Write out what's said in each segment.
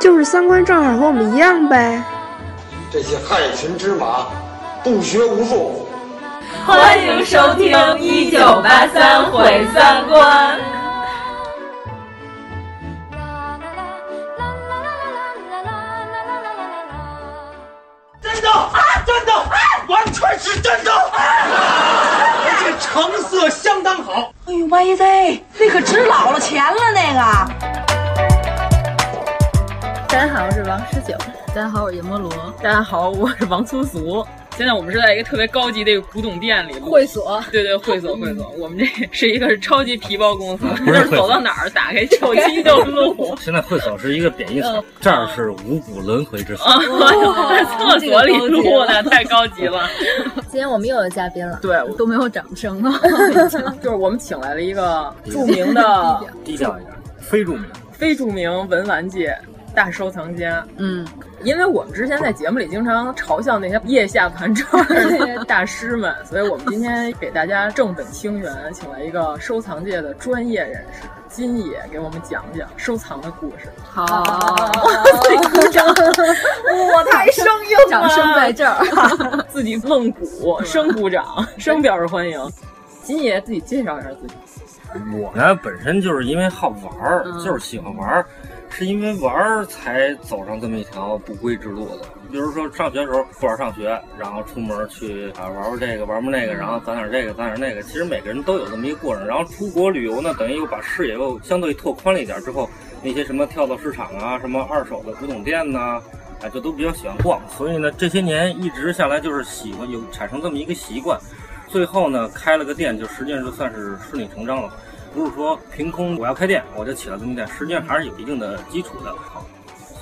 就是三观正好和我们一样呗。这些害群之马，不学无术。欢迎收听《一九八三毁三观》。真的啊，真的，完全是真的，而且成色相当好。哎呦，妹子，那可值老了钱了，那个。大家好，我是王十九。大家好，我是阎摩罗。大家好，我是王苏苏。现在我们是在一个特别高级的一个古董店里，会所。对对，会所 会所。我们这是一个超级皮包公司，就是走到哪儿打开手机就录。现在会所是一个贬义词，这儿是五谷轮回之所。在厕所里录的，太高级了。今天我们又有嘉宾了，对，都没有掌声啊。就是我们请来了一个著名的，低调一点，非著名，非著名文玩界。大收藏家，嗯，因为我们之前在节目里经常嘲笑那些腋下盘串那些大师们，所以我们今天给大家正本清源，请来一个收藏界的专业人士金野，给我们讲讲收藏的故事。好，鼓掌！我，太生硬了，掌声在这儿，自己愣鼓，生鼓掌，生表示欢迎。金野自己介绍一下自己。我呢，本身就是因为好玩儿，嗯就是喜欢玩儿。是因为玩儿才走上这么一条不归之路的。比如说上学的时候不玩上学，然后出门去啊玩玩这个玩玩那个，然后攒点这个攒点那个。其实每个人都有这么一个过程。然后出国旅游呢，等于又把视野又相对拓宽了一点之后，那些什么跳蚤市场啊，什么二手的古董店呐、啊，就都比较喜欢逛。所以呢，这些年一直下来就是喜欢有产生这么一个习惯。最后呢，开了个店，就实际上就算是顺理成章了。不是说凭空我要开店我就起了这么店，实际上还是有一定的基础的。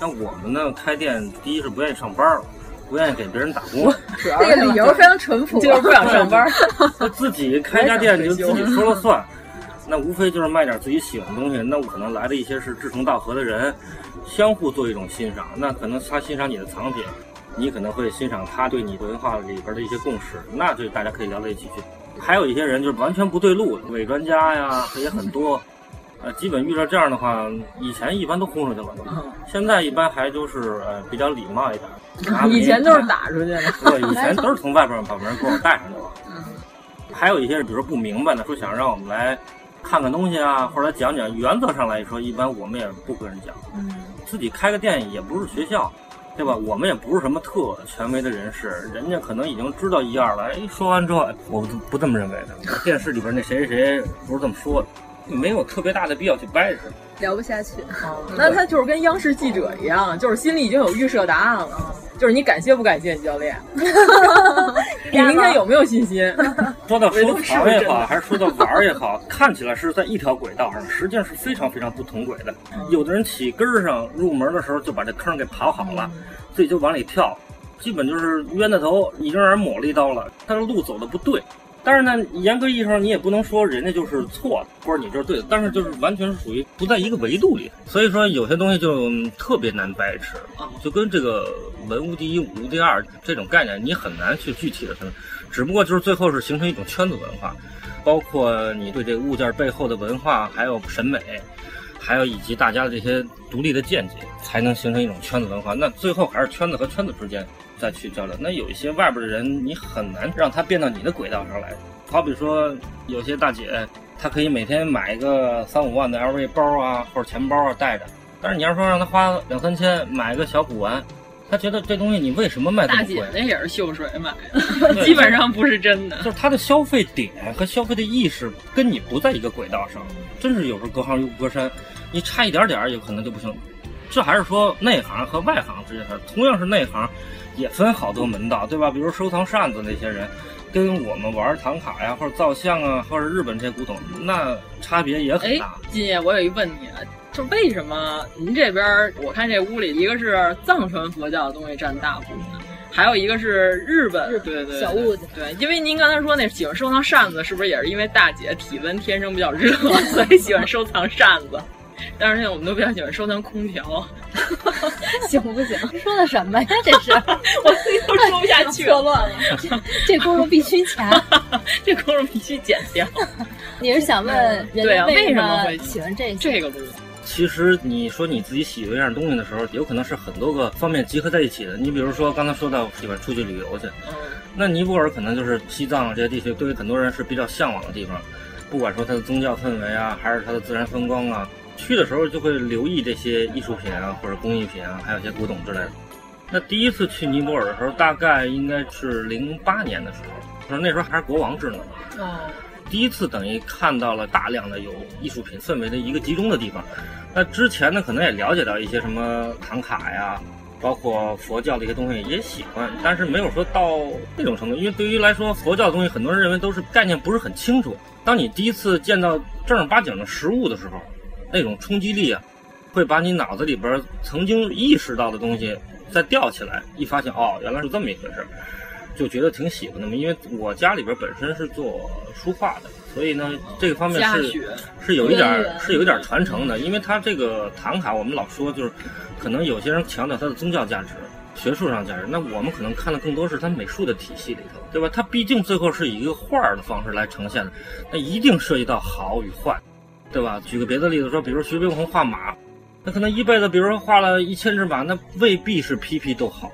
像我们呢开店，第一是不愿意上班了，不愿意给别人打工，这个理由非常淳朴，就是不想上班。那自己开家店就自己说了算，那无非就是卖点自己喜欢的东西。那我可能来的一些是志同道合的人，相互做一种欣赏。那可能他欣赏你的藏品，你可能会欣赏他对你文化里边的一些共识，那就大家可以聊到一起去。还有一些人就是完全不对路，伪专家呀，也很多。呃，基本遇到这样的话，以前一般都轰出去了，现在一般还都是呃比较礼貌一点。以前都是打出去的，对，以前都是从外边把门给我带上去了。嗯。还有一些人，比如说不明白的，说想让我们来看看东西啊，或者讲讲。原则上来说，一般我们也不跟人讲。嗯。自己开个店也不是学校。对吧？我们也不是什么特权威的人士，人家可能已经知道一二了。哎，说完之后，我不不这么认为的。电视里边那谁谁谁不是这么说的，没有特别大的必要去掰扯，聊不下去。哦、那他就是跟央视记者一样，就是心里已经有预设答案了。就是你感谢不感谢你教练？你明天有没有信心？说到收藏也好，还是说到玩也好，看起来是在一条轨道上，实际上是非常非常不同轨的。有的人起根儿上入门的时候就把这坑给刨好了，自己就往里跳，基本就是冤大头，已经让人抹了一刀了。他的路走的不对。但是呢，严格意义上你也不能说人家就是错的，或者你就是对的，但是就是完全是属于不在一个维度里。所以说有些东西就特别难掰扯，就跟这个文无第一武无第二这种概念，你很难去具体的分。只不过就是最后是形成一种圈子文化，包括你对这个物件背后的文化，还有审美，还有以及大家的这些独立的见解，才能形成一种圈子文化。那最后还是圈子和圈子之间。再去交流，那有一些外边的人，你很难让他变到你的轨道上来。好比说，有些大姐，她可以每天买一个三五万的 LV 包啊，或者钱包啊带着。但是你要说让她花两三千买个小古玩，她觉得这东西你为什么卖这么贵？大姐那也是秀水买的，基本上不是真的。就是她的消费点和消费的意识跟你不在一个轨道上，真是有时候隔行如隔山，你差一点点有可能就不行。这还是说内行和外行之间的，同样是内行。也分好多门道，对吧？比如收藏扇子那些人，跟我们玩唐卡呀，或者造像啊，或者日本这些古董，那差别也很大。金爷，我有一问题啊，就为什么您这边我看这屋里一个是藏传佛教的东西占大部分，还有一个是日本，对对小物件。对，因为您刚才说那喜欢收藏扇子，是不是也是因为大姐体温天生比较热，所以喜欢收藏扇子？但是现在我们都比较喜欢收藏空调，行不行？说的什么呀？这是 我自己都说不下去，错乱了。这轱辘必须掐，这轱辘必须剪掉。你是想问人对啊，为什么会喜欢这这个路？其实你说你自己喜欢一样东西的时候，有可能是很多个方面集合在一起的。你比如说刚才说到喜欢出去旅游去，嗯，那尼泊尔可能就是西藏啊这些地区，对于很多人是比较向往的地方。不管说它的宗教氛围啊，还是它的自然风光啊，去的时候就会留意这些艺术品啊，或者工艺品啊，还有一些古董之类的。那第一次去尼泊尔的时候，大概应该是零八年的时候，那时候还是国王制呢。哦。第一次等于看到了大量的有艺术品氛围的一个集中的地方。那之前呢，可能也了解到一些什么唐卡呀，包括佛教的一些东西也喜欢，但是没有说到那种程度。因为对于来说，佛教的东西，很多人认为都是概念不是很清楚。当你第一次见到正儿八经的实物的时候，那种冲击力啊，会把你脑子里边曾经意识到的东西再吊起来，一发现哦，原来是这么一回事。就觉得挺喜欢的嘛，因为我家里边本身是做书画的，所以呢，这个方面是是有一点是有一点传承的。因为它这个唐卡，我们老说就是，可能有些人强调它的宗教价值、学术上价值，那我们可能看的更多是它美术的体系里头，对吧？它毕竟最后是以一个画儿的方式来呈现的，那一定涉及到好与坏，对吧？举个别的例子说，比如徐悲鸿画马，那可能一辈子，比如说画了一千只马，那未必是批批都好。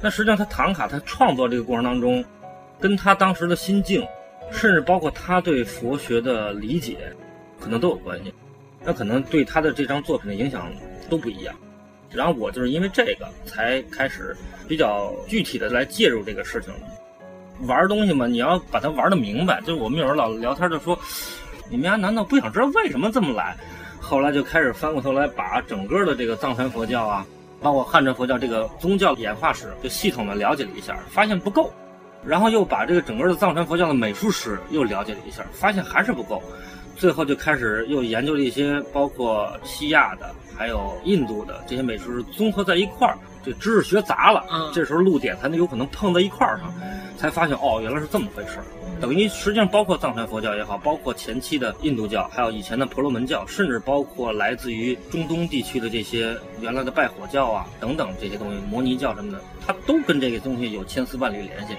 那实际上，他唐卡他创作这个过程当中，跟他当时的心境，甚至包括他对佛学的理解，可能都有关系。那可能对他的这张作品的影响都不一样。然后我就是因为这个才开始比较具体的来介入这个事情。玩东西嘛，你要把它玩的明白。就是我们有时候老聊天就说，你们家难道不想知道为什么这么来？后来就开始翻过头来把整个的这个藏传佛教啊。包括汉传佛教这个宗教演化史，就系统的了解了一下，发现不够，然后又把这个整个的藏传佛教的美术史又了解了一下，发现还是不够，最后就开始又研究了一些包括西亚的，还有印度的这些美术史综合在一块儿，这知识学杂了，这时候露点才能有可能碰到一块儿上，才发现哦，原来是这么回事儿。等于实际上包括藏传佛教也好，包括前期的印度教，还有以前的婆罗门教，甚至包括来自于中东地区的这些原来的拜火教啊等等这些东西，摩尼教什么的，它都跟这个东西有千丝万缕联系。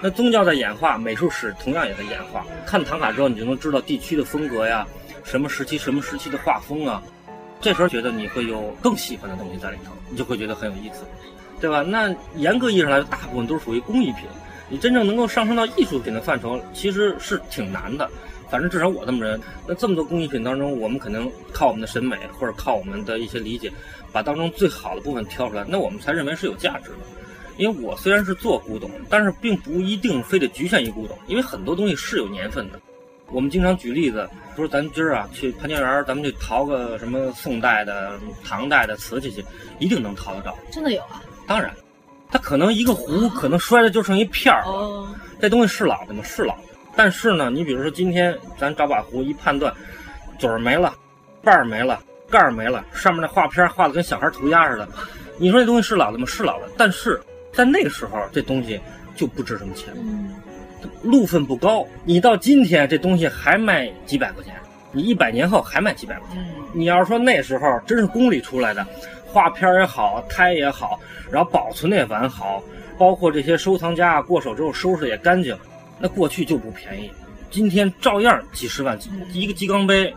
那宗教在演化，美术史同样也在演化。看唐卡之后，你就能知道地区的风格呀，什么时期什么时期的画风啊。这时候觉得你会有更喜欢的东西在里头，你就会觉得很有意思，对吧？那严格意义上来说，大部分都是属于工艺品。你真正能够上升到艺术品的范畴，其实是挺难的。反正至少我这么认。那这么多工艺品当中，我们可能靠我们的审美，或者靠我们的一些理解，把当中最好的部分挑出来，那我们才认为是有价值的。因为我虽然是做古董，但是并不一定非得局限于古董，因为很多东西是有年份的。我们经常举例子，说咱今儿啊去潘家园，咱们去淘个什么宋代的、唐代的瓷器去，一定能淘得着。真的有啊？当然。它可能一个壶可能摔的就剩一片儿了，这东西是老的吗？是老的。但是呢，你比如说今天咱找把壶一判断，嘴儿没了，把儿没了，盖儿没了，上面那画片画的跟小孩涂鸦似的，你说这东西是老的吗？是老的。但是在那个时候，这东西就不值什么钱，路分不高。你到今天这东西还卖几百块钱，你一百年后还卖几百块钱。你要是说那时候真是宫里出来的。画片也好，胎也好，然后保存的也完好，包括这些收藏家过手之后收拾也干净，那过去就不便宜，今天照样几十万，一个鸡缸杯，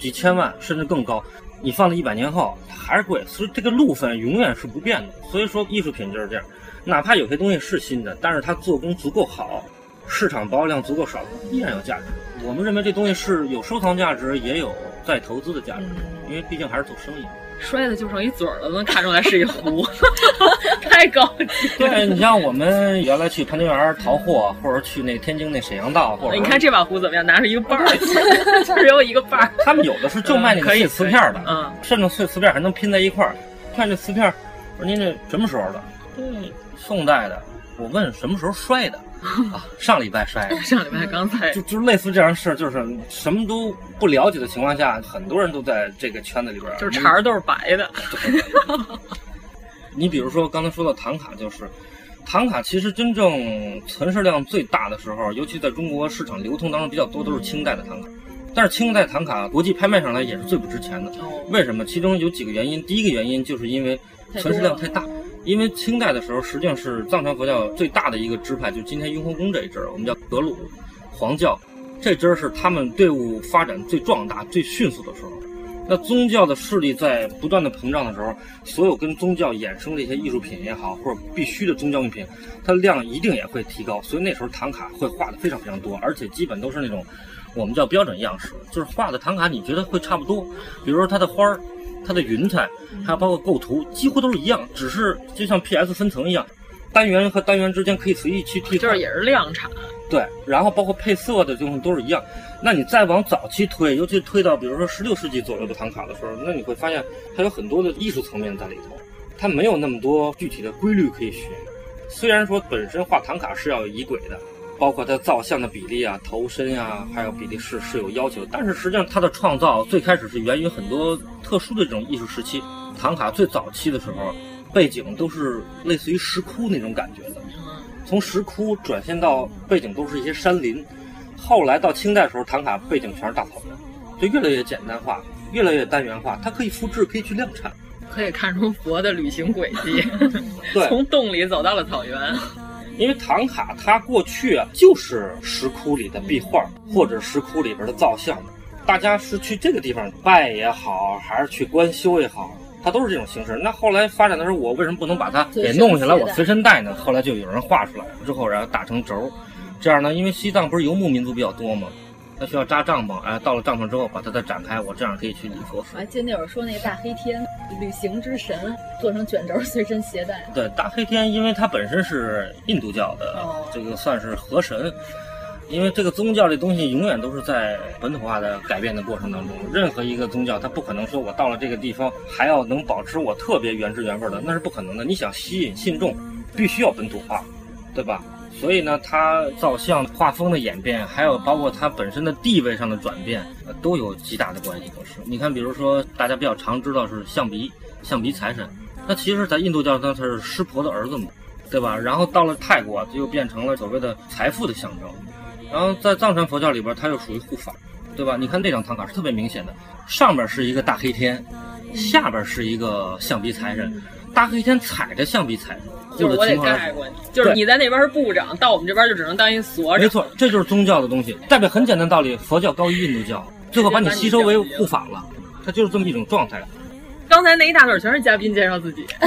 几千万甚至更高，你放在一百年后它还是贵，所以这个路分永远是不变的。所以说艺术品就是这样，哪怕有些东西是新的，但是它做工足够好，市场保有量足够少，依然有价值。我们认为这东西是有收藏价值，也有再投资的价值，因为毕竟还是做生意。摔的就剩一嘴儿了，能看出来是一壶，太高级。对你像我们原来去潘家园淘货，或者去那天津那沈阳道，或者你看这把壶怎么样？拿出一个把儿，只有一个把儿。他们有的是就卖那个碎瓷片的，嗯，甚至碎瓷片还能拼在一块儿。看这瓷片，我说您这什么时候的？嗯，宋代的，我问什么时候摔的啊？上礼拜摔的，上礼拜刚才就就类似这样的事，就是什么都不了解的情况下，很多人都在这个圈子里边，就是茬儿都是白的。你比如说刚才说到唐卡，就是唐卡，其实真正存世量最大的时候，尤其在中国市场流通当中比较多，都是清代的唐卡。但是清代唐卡国际拍卖上来也是最不值钱的，为什么？其中有几个原因。第一个原因就是因为存世量太大。因为清代的时候，实际上是藏传佛教最大的一个支派，就今天雍和宫这一支，我们叫格鲁黄教，这支是他们队伍发展最壮大、最迅速的时候。那宗教的势力在不断的膨胀的时候，所有跟宗教衍生的一些艺术品也好，或者必须的宗教用品，它量一定也会提高。所以那时候唐卡会画的非常非常多，而且基本都是那种我们叫标准样式，就是画的唐卡你觉得会差不多，比如说它的花儿。它的云彩，还有包括构图，几乎都是一样，只是就像 PS 分层一样，单元和单元之间可以随意去替换，就是也是量产。对，然后包括配色的东西都是一样。那你再往早期推，尤其推到比如说十六世纪左右的唐卡的时候，那你会发现它有很多的艺术层面在里头，它没有那么多具体的规律可以学。虽然说本身画唐卡是要仪轨的。包括它造像的比例啊、头身啊，还有比例是是有要求。但是实际上，它的创造最开始是源于很多特殊的这种艺术时期。唐卡最早期的时候，背景都是类似于石窟那种感觉的。从石窟转现到背景都是一些山林。后来到清代的时候，唐卡背景全是大草原，就越来越简单化，越来越单元化。它可以复制，可以去量产，可以看出佛的旅行轨迹。对，从洞里走到了草原。因为唐卡它过去啊就是石窟里的壁画，或者石窟里边的造像，大家是去这个地方拜也好，还是去观修也好，它都是这种形式。那后来发展的时候，我为什么不能把它给弄下来，我随身带呢？后来就有人画出来之后，然后打成轴，这样呢，因为西藏不是游牧民族比较多吗？他需要扎帐篷，哎，到了帐篷之后把它再展开，我这样可以去礼佛。我还记得那会儿说那个大黑天，旅行之神，做成卷轴随身携带。对，大黑天，因为它本身是印度教的，这个算是河神。因为这个宗教这东西永远都是在本土化的改变的过程当中，任何一个宗教它不可能说我到了这个地方还要能保持我特别原汁原味的，那是不可能的。你想吸引信众，必须要本土化，对吧？所以呢，它造像画风的演变，还有包括它本身的地位上的转变，都有极大的关系。都是你看，比如说大家比较常知道是象鼻，象鼻财神，那其实，在印度教中他是湿婆的儿子嘛，对吧？然后到了泰国，就又变成了所谓的财富的象征。然后在藏传佛教里边，它又属于护法，对吧？你看这张唐卡是特别明显的，上边是一个大黑天，下边是一个象鼻财神，大黑天踩着象鼻财神。就是我得盖过去，就是你在那边是部长，到我们这边就只能当一所长。没错，这就是宗教的东西，代表很简单道理：佛教高于印度教，最后把你吸收为护法了，它就是这么一种状态。刚才那一大段全是嘉宾介绍自己。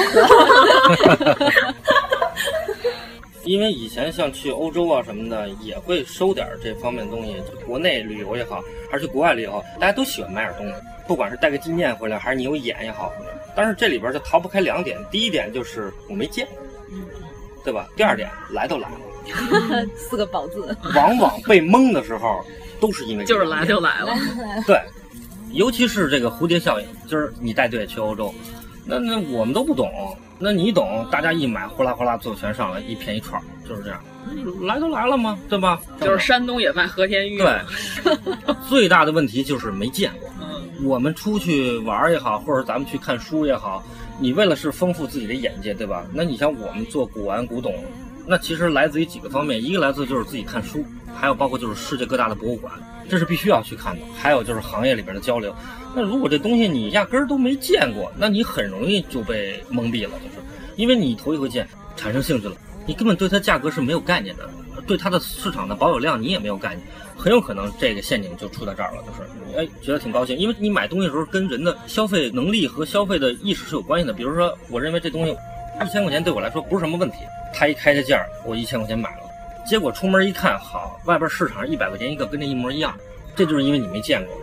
因为以前像去欧洲啊什么的，也会收点这方面的东西，国内旅游也好，还是去国外旅游，大家都喜欢买点东西，不管是带个纪念回来，还是你有眼也好。但是这里边就逃不开两点，第一点就是我没见。对吧？第二点，来都来了，四个宝字。往往被蒙的时候，都是因为就是来就来了。对，尤其是这个蝴蝶效应，就是你带队去欧洲，那那我们都不懂，那你懂，大家一买，呼啦呼啦就全上来，一片一串，就是这样。来都来了吗？对吧？就是山东也卖和田玉。对，最大的问题就是没见过。我们出去玩也好，或者咱们去看书也好。你为了是丰富自己的眼界，对吧？那你像我们做古玩古董，那其实来自于几个方面，一个来自就是自己看书，还有包括就是世界各大的博物馆，这是必须要去看的。还有就是行业里边的交流。那如果这东西你压根儿都没见过，那你很容易就被蒙蔽了，就是因为你头一回见，产生兴趣了，你根本对它价格是没有概念的，对它的市场的保有量你也没有概念。很有可能这个陷阱就出在这儿了，就是哎，觉得挺高兴，因为你买东西的时候跟人的消费能力和消费的意识是有关系的。比如说，我认为这东西一千块钱对我来说不是什么问题，他一开这价，我一千块钱买了，结果出门一看，好，外边市场上一百块钱一个，跟这一模一样，这就是因为你没见过。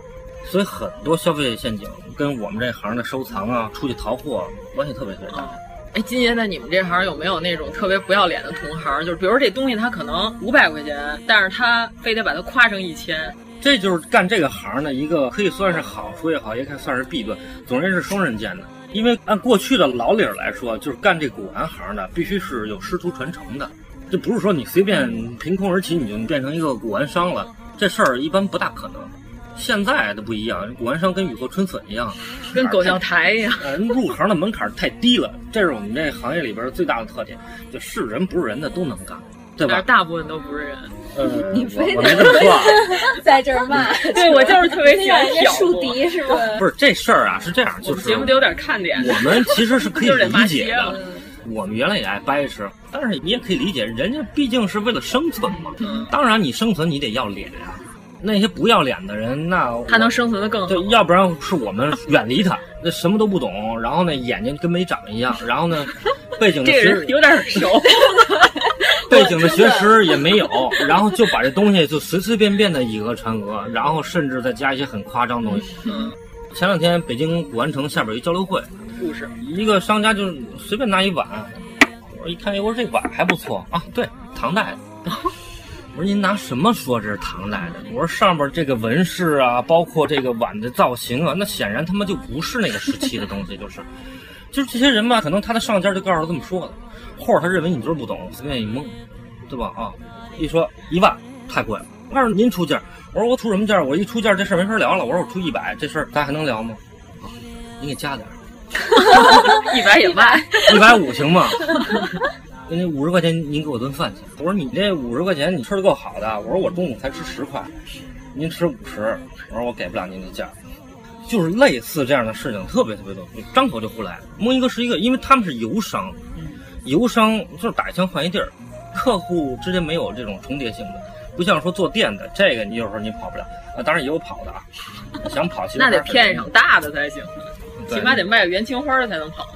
所以很多消费陷阱跟我们这行的收藏啊、出去淘货关系特别特别大。哎，金爷，在你们这行有没有那种特别不要脸的同行？就是比如这东西它可能五百块钱，但是他非得把它夸成一千。这就是干这个行的一个可以算是好处也好，也可以算是弊端，总之是双刃剑的。因为按过去的老理儿来说，就是干这古玩行的必须是有师徒传承的，这不是说你随便凭空而起你就变成一个古玩商了，这事儿一般不大可能。现在的不一样，古玩商跟雨后春笋一样，跟狗尿台一样。呃，入行的门槛太低了，这是我们这行业里边最大的特点，就是人不是人的都能干，对吧？大部分都不是人。呃，你非我没这么说啊，在这儿骂，对我就是特别喜欢挑树敌是吧？不是这事儿啊，是这样，就是节目得有点看点。我们其实是可以理解的。我们原来也爱掰扯，但是你也可以理解，人家毕竟是为了生存嘛。当然，你生存你得要脸呀、那些不要脸的人，那他能生存的更好。对，要不然是我们远离他，那什么都不懂，然后呢眼睛跟没长一样，然后呢 背景的学人有点耳熟。背景的学识也没有，然后就把这东西就随随便便的以讹传讹，然后甚至再加一些很夸张的东西。前两天北京古玩城下边有一交流会，故事一个商家就是随便拿一碗，我一看，哎，我说这碗还不错啊，对，唐代的。我说您拿什么说这是唐代的？我说上边这个纹饰啊，包括这个碗的造型啊，那显然他妈就不是那个时期的东西，就是，就是这些人吧，可能他的上家就告诉他这么说的，或者他认为你就是不懂，随便一蒙，对吧？啊，一说一万太贵了，我告诉您出价，我说我出什么价？我一出价这事儿没法聊了，我说我出一百，这事儿咱还能聊吗？啊，您给加点儿。一百也卖，一百五行吗？那五十块钱您给我顿饭去。我说你这五十块钱你吃的够好的。我说我中午才吃十块，您吃五十。我说我给不了您这价。就是类似这样的事情特别特别多，张口就胡来。蒙一个是一个，因为他们是油商，油商就是打一枪换一地儿，客户之间没有这种重叠性的，不像说做店的，这个你有时候你跑不了。啊，当然也有跑的啊，想跑其实那得骗一场大的才行，起码得卖个元青花的才能跑。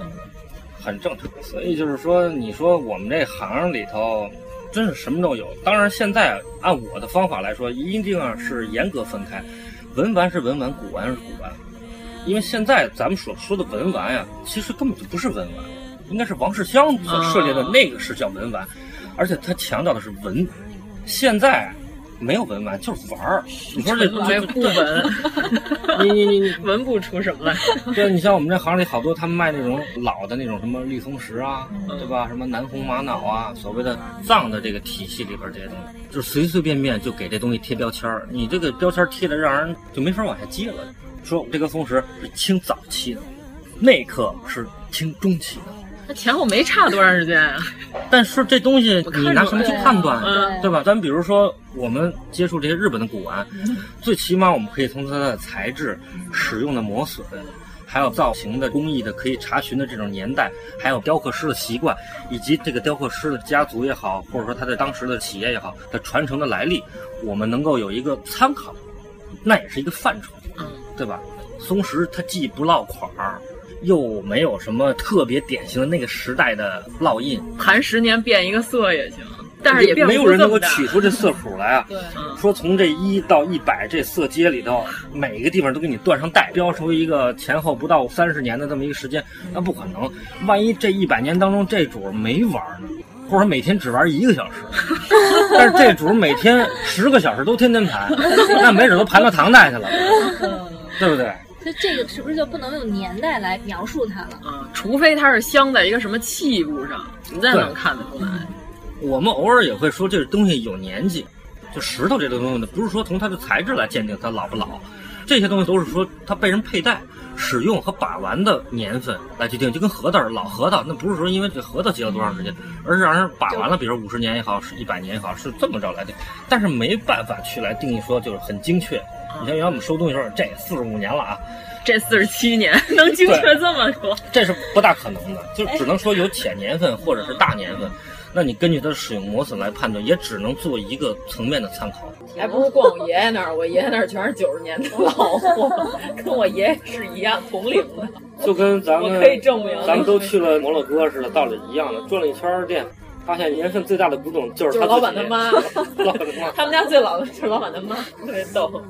很正常。所以就是说，你说我们这行里头真是什么都有。当然，现在按我的方法来说，一定要是严格分开，文玩是文玩，古玩是古玩。因为现在咱们所说的文玩呀，其实根本就不是文玩，应该是王世襄所设立的那个是叫文玩，而且他强调的是文。现在没有文玩，就是玩儿。你说这没不文，你你你你文不出什么来。对，你像我们这行里好多，他们卖那种老的那种什么绿松石啊，对吧？什么南红玛瑙啊，所谓的藏的这个体系里边这些东西，就是随随便便就给这东西贴标签儿。你这个标签贴的让人就没法往下接了。说这个松石是清早期的，那刻是清中期的，那前后没差多长时间啊？但是这东西你拿什么去判断，嗯对吧？咱比如说我们接触这些日本的古玩，最起码我们可以从它的材质、使用的磨损，还有造型的工艺的可以查询的这种年代，还有雕刻师的习惯，以及这个雕刻师的家族也好，或者说他在当时的企业也好的传承的来历，我们能够有一个参考，那也是一个范畴，对吧？松石它既不落款儿。又没有什么特别典型的那个时代的烙印，盘十年变一个色也行，但是也没有人能够取取出这色谱来啊。对，说从这一到一百这色阶里头，每个地方都给你断上带，标出一个前后不到三十年的这么一个时间，那不可能。万一这一百年当中这主没玩呢，或者每天只玩一个小时，但是这主每天十个小时都天天盘，那没准都盘到唐代去了，对不对？那这个是不是就不能用年代来描述它了？嗯，除非它是镶在一个什么器物上，你再能看得出来。我们偶尔也会说这个东西有年纪，就石头这个东西呢，不是说从它的材质来鉴定它老不老，这些东西都是说它被人佩戴、使用和把玩的年份来决定。就跟核桃老核桃，那不是说因为这核桃结了多长时间，而是让人把玩了，比如五十年也好，是一百年也好，是这么着来定。但是没办法去来定义说就是很精确。你像原来我们收东西时候，这四十五年了啊，这四十七年 能精确这么多，这是不大可能的，就只能说有浅年份或者是大年份。那你根据它的使用磨损来判断，也只能做一个层面的参考。还不如逛我爷爷那儿，我爷爷那儿全是九十年的老货，跟我爷爷是一样同龄的。就跟咱们我可以证明，咱们都去了摩洛哥似的，道理一样的，转了一圈店，发现年份最大的古董就是他老板他妈，老板他妈，他们家最老的就是老板他妈，特别逗。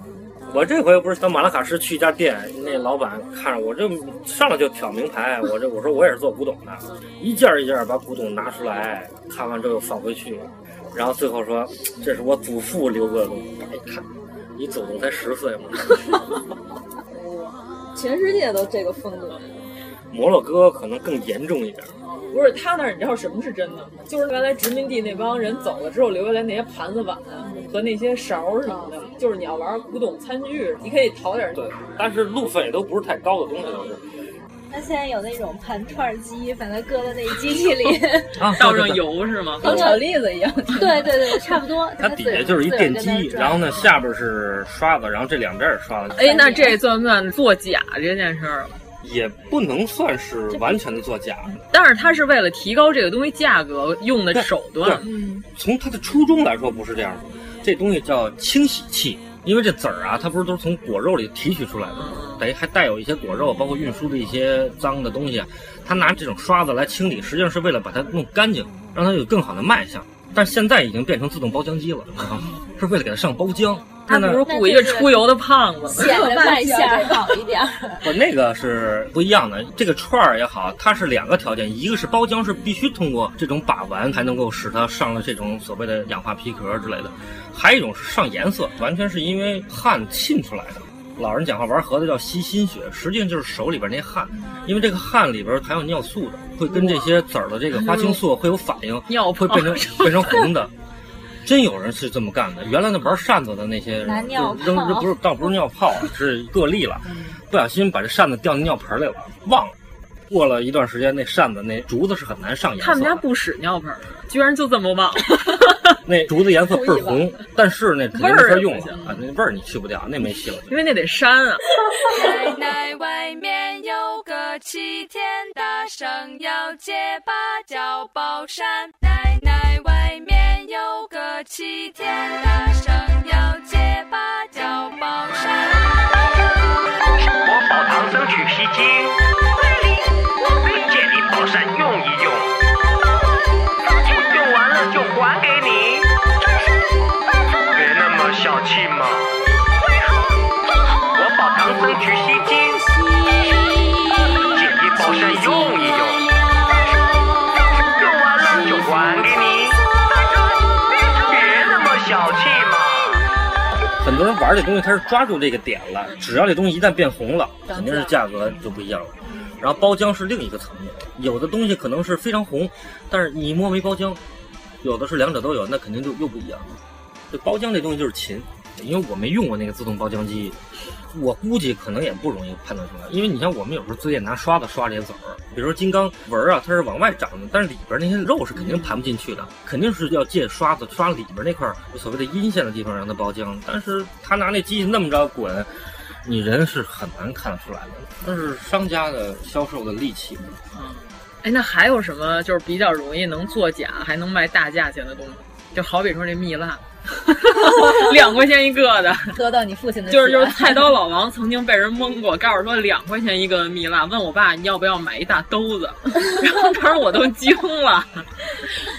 我这回不是到马拉喀什去一家店，那老板看着我这上来就挑名牌，我这我说我也是做古董的，一件一件把古董拿出来，看完之后放回去，然后最后说这是我祖父留过的一看，你祖宗才十岁嘛？全世界都这个风格。摩洛哥可能更严重一点，不是他那儿，你知道什么是真的吗？就是原来殖民地那帮人走了之后留下来那些盘子碗和那些勺什么的，就是你要玩古董餐具，你可以淘点。对，但是路费都不是太高的东西，都是。那现在有那种盘串机，把它搁在那机器里，啊，倒上油是吗？跟炒栗子一样。对对对，差不多。它底下就是一电机，然后呢下边是刷子，然后这两边是刷子。哎，那这算不算作假这件事儿？也不能算是完全的作假，但是它是为了提高这个东西价格用的手段。嗯，从它的初衷来说不是这样的，这东西叫清洗器，因为这籽儿啊，它不是都是从果肉里提取出来的，等于还带有一些果肉，包括运输的一些脏的东西，它拿这种刷子来清理，实际上是为了把它弄干净，让它有更好的卖相。但现在已经变成自动包浆机了，是为了给它上包浆。他不是雇一个出油的胖子，显得卖相好一点。不，那个是不一样的。这个串儿也好，它是两个条件，一个是包浆是必须通过这种把玩才能够使它上了这种所谓的氧化皮壳之类的，还有一种是上颜色，完全是因为汗沁出来的。老人讲话玩盒子叫吸心血，实际上就是手里边那汗，因为这个汗里边含有尿素的，会跟这些籽儿的这个花青素会有反应，尿会变成变成红的。真有人是这么干的。原来那玩扇子的那些扔扔不是倒不是尿泡，是个例了。不小心把这扇子掉进尿盆里了，忘了。过了一段时间，那扇子那竹子是很难上颜色。他们家不使尿盆，居然就这么忘。那竹子颜色倍儿红，但是那竹子没法用了啊，那味儿你去不掉，那没戏了。因为那得扇啊。奶奶外面有个齐天大圣要借把叫宝山。奶奶外个齐天大圣要借把叫宝山。我保唐僧取西经，借你宝山用一用，用完了就还给你。别那么小气嘛！我保唐僧取西经，借你宝山用一，用小气嘛！很多人玩这东西，他是抓住这个点了，只要这东西一旦变红了，肯定是价格就不一样了。然后包浆是另一个层面，有的东西可能是非常红，但是你摸没包浆；有的是两者都有，那肯定就又不一样了。这包浆这东西就是勤，因为我没用过那个自动包浆机，我估计可能也不容易判断出来。因为你像我们有时候自己拿刷子刷这些籽儿，比如说金刚纹啊，它是往外长的，但是里边那些肉是肯定盘不进去的，肯定是要借刷子刷里边那块所谓的阴线的地方让它包浆。但是他拿那机器那么着滚。你人是很难看得出来的，那是商家的销售的利器。嗯，哎，那还有什么就是比较容易能作假还能卖大价钱的东西？就好比说这蜜蜡，两块钱一个的，得到你父亲的就是就是菜刀老王曾经被人蒙过，告诉说两块钱一个蜜蜡，问我爸你要不要买一大兜子，然后当时我都惊了，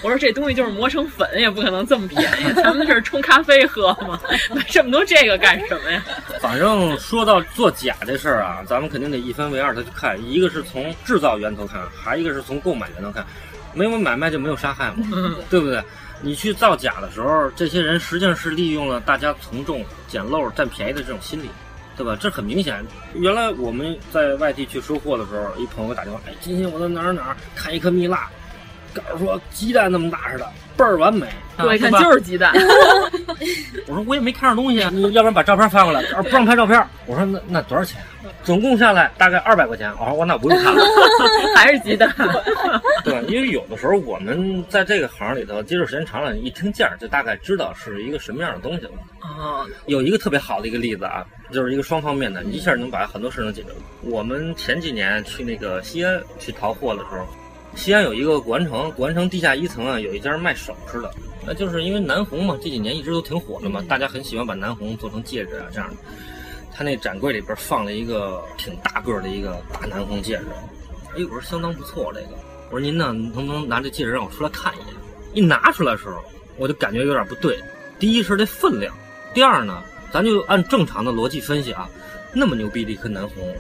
我说这东西就是磨成粉，也不可能这么便宜，咱们这是冲咖啡喝吗？买这么多这个干什么呀？反正说到做假这事儿啊，咱们肯定得一分为二的去看，一个是从制造源头看，还一个是从购买源头看，没有买卖就没有杀害嘛，对不对？你去造假的时候，这些人实际上是利用了大家从众、捡漏、占便宜的这种心理，对吧？这很明显。原来我们在外地去收货的时候，一朋友打电话，哎，今天我在哪儿哪儿看一颗蜜蜡，告诉说鸡蛋那么大似的，倍儿完美。我一看就是鸡蛋。我说我也没看着东西，你要不然把照片发过来。不让拍照片。我说那那多少钱？总共下来大概二百块钱。我说我那不用看了，还是鸡蛋。对，因为有的时候我们在这个行里头接触时间长了，一听价就大概知道是一个什么样的东西了。啊，有一个特别好的一个例子啊，就是一个双方面的，一下能把很多事情解决。我们前几年去那个西安去淘货的时候，西安有一个古玩城，古玩城地下一层啊有一家卖首饰的，那就是因为南红嘛，这几年一直都挺火的嘛，大家很喜欢把南红做成戒指啊这样的。他那展柜里边放了一个挺大个的一个大南红戒指，哎，我说相当不错这个。我说您呢，能不能拿这戒指让我出来看一眼？一拿出来的时候，我就感觉有点不对。第一是这分量，第二呢，咱就按正常的逻辑分析啊，那么牛逼的一颗南红，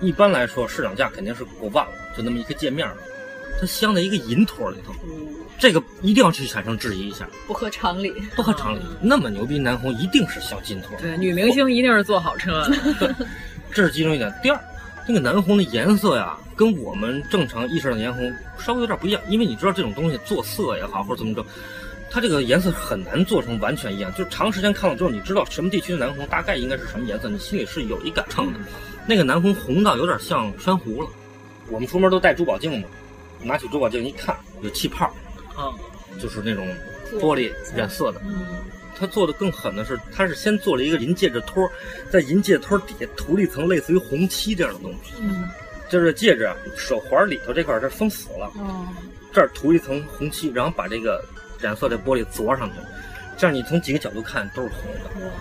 一般来说市场价肯定是过万了，就那么一个界面儿，它镶在一个银托里头，这个一定要去产生质疑一下，不合常理，不合常理。那么牛逼南红一定是镶金托，对，女明星一定是坐好车的。对，这是其中一点。第二，那个南红的颜色呀，跟我们正常意识上的南红稍微有点不一样，因为你知道这种东西做色也好或者怎么着，它这个颜色很难做成完全一样。就是长时间看了之后，你知道什么地区的南红大概应该是什么颜色，你心里是有一杆秤的。那个南红红到有点像珊瑚了。我们出门都带珠宝镜嘛，拿起珠宝镜一看，有气泡，啊，就是那种玻璃染色的。他做的更狠的是，他是先做了一个银戒指托，在银戒指托底下涂了一层类似于红漆这样的东西。嗯，就是戒指啊，手环里头这块它封死了，哦，这儿涂一层红漆，然后把这个染色的玻璃凿上去，这样你从几个角度看都是红的。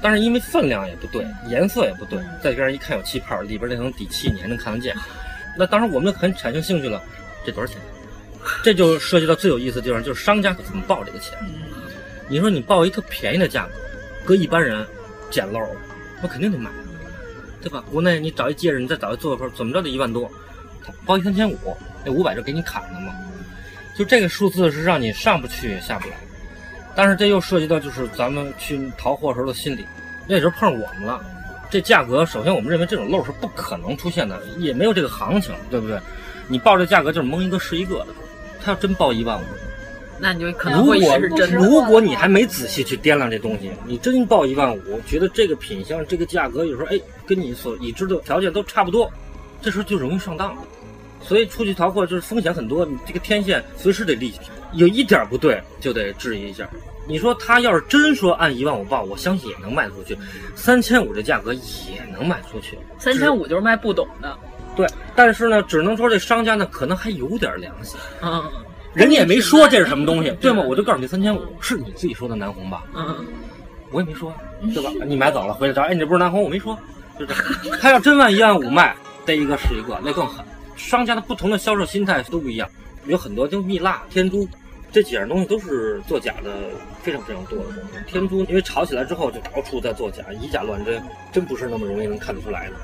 但是因为分量也不对，颜色也不对，再边上一看有气泡，里边那层底漆你还能看得见。那当时我们很产生兴趣了，这多少钱？这就涉及到最有意思的地方，就是商家怎么报这个钱。你说你报一特便宜的价格，搁一般人捡漏，我肯定得买，对吧？国内你找一戒指，你再找一做个怎么着得一万多，他报一三千五，那五百就给你砍了嘛。就这个数字是让你上不去也下不来。但是这又涉及到就是咱们去淘货时候的心理，那时候碰上我们了，这价格首先我们认为这种漏是不可能出现的，也没有这个行情，对不对？你报这价格就是蒙一个是一个的，他要真报一万五。那你就可能如会果是真的。如果你还没仔细去掂量这东西，你真报一万五，觉得这个品相、这个价格有时候哎，跟你所已知的条件都差不多，这时候就容易上当了。所以出去淘货就是风险很多，你这个天线随时得立起，有一点不对就得质疑一下。你说他要是真说按一万五报，我相信也能卖出去，三千五这价格也能卖出去。三千五就是卖不懂的，对，但是呢，只能说这商家呢可能还有点良心。啊 人家也没说这是什么东西，对吗？我就告诉你三千五，是你自己说的南红吧？嗯，我也没说，对吧？你买走了，回来找，哎，你这不是南红，我没说，就这。他要真按一万五卖，逮一个是一个，那更狠。商家的不同的销售心态都不一样，有很多就蜜蜡、天珠这几样东西都是作假的非常非常多的东西。天珠因为炒起来之后就到处在作假，以假乱真，真不是那么容易能看得出来的。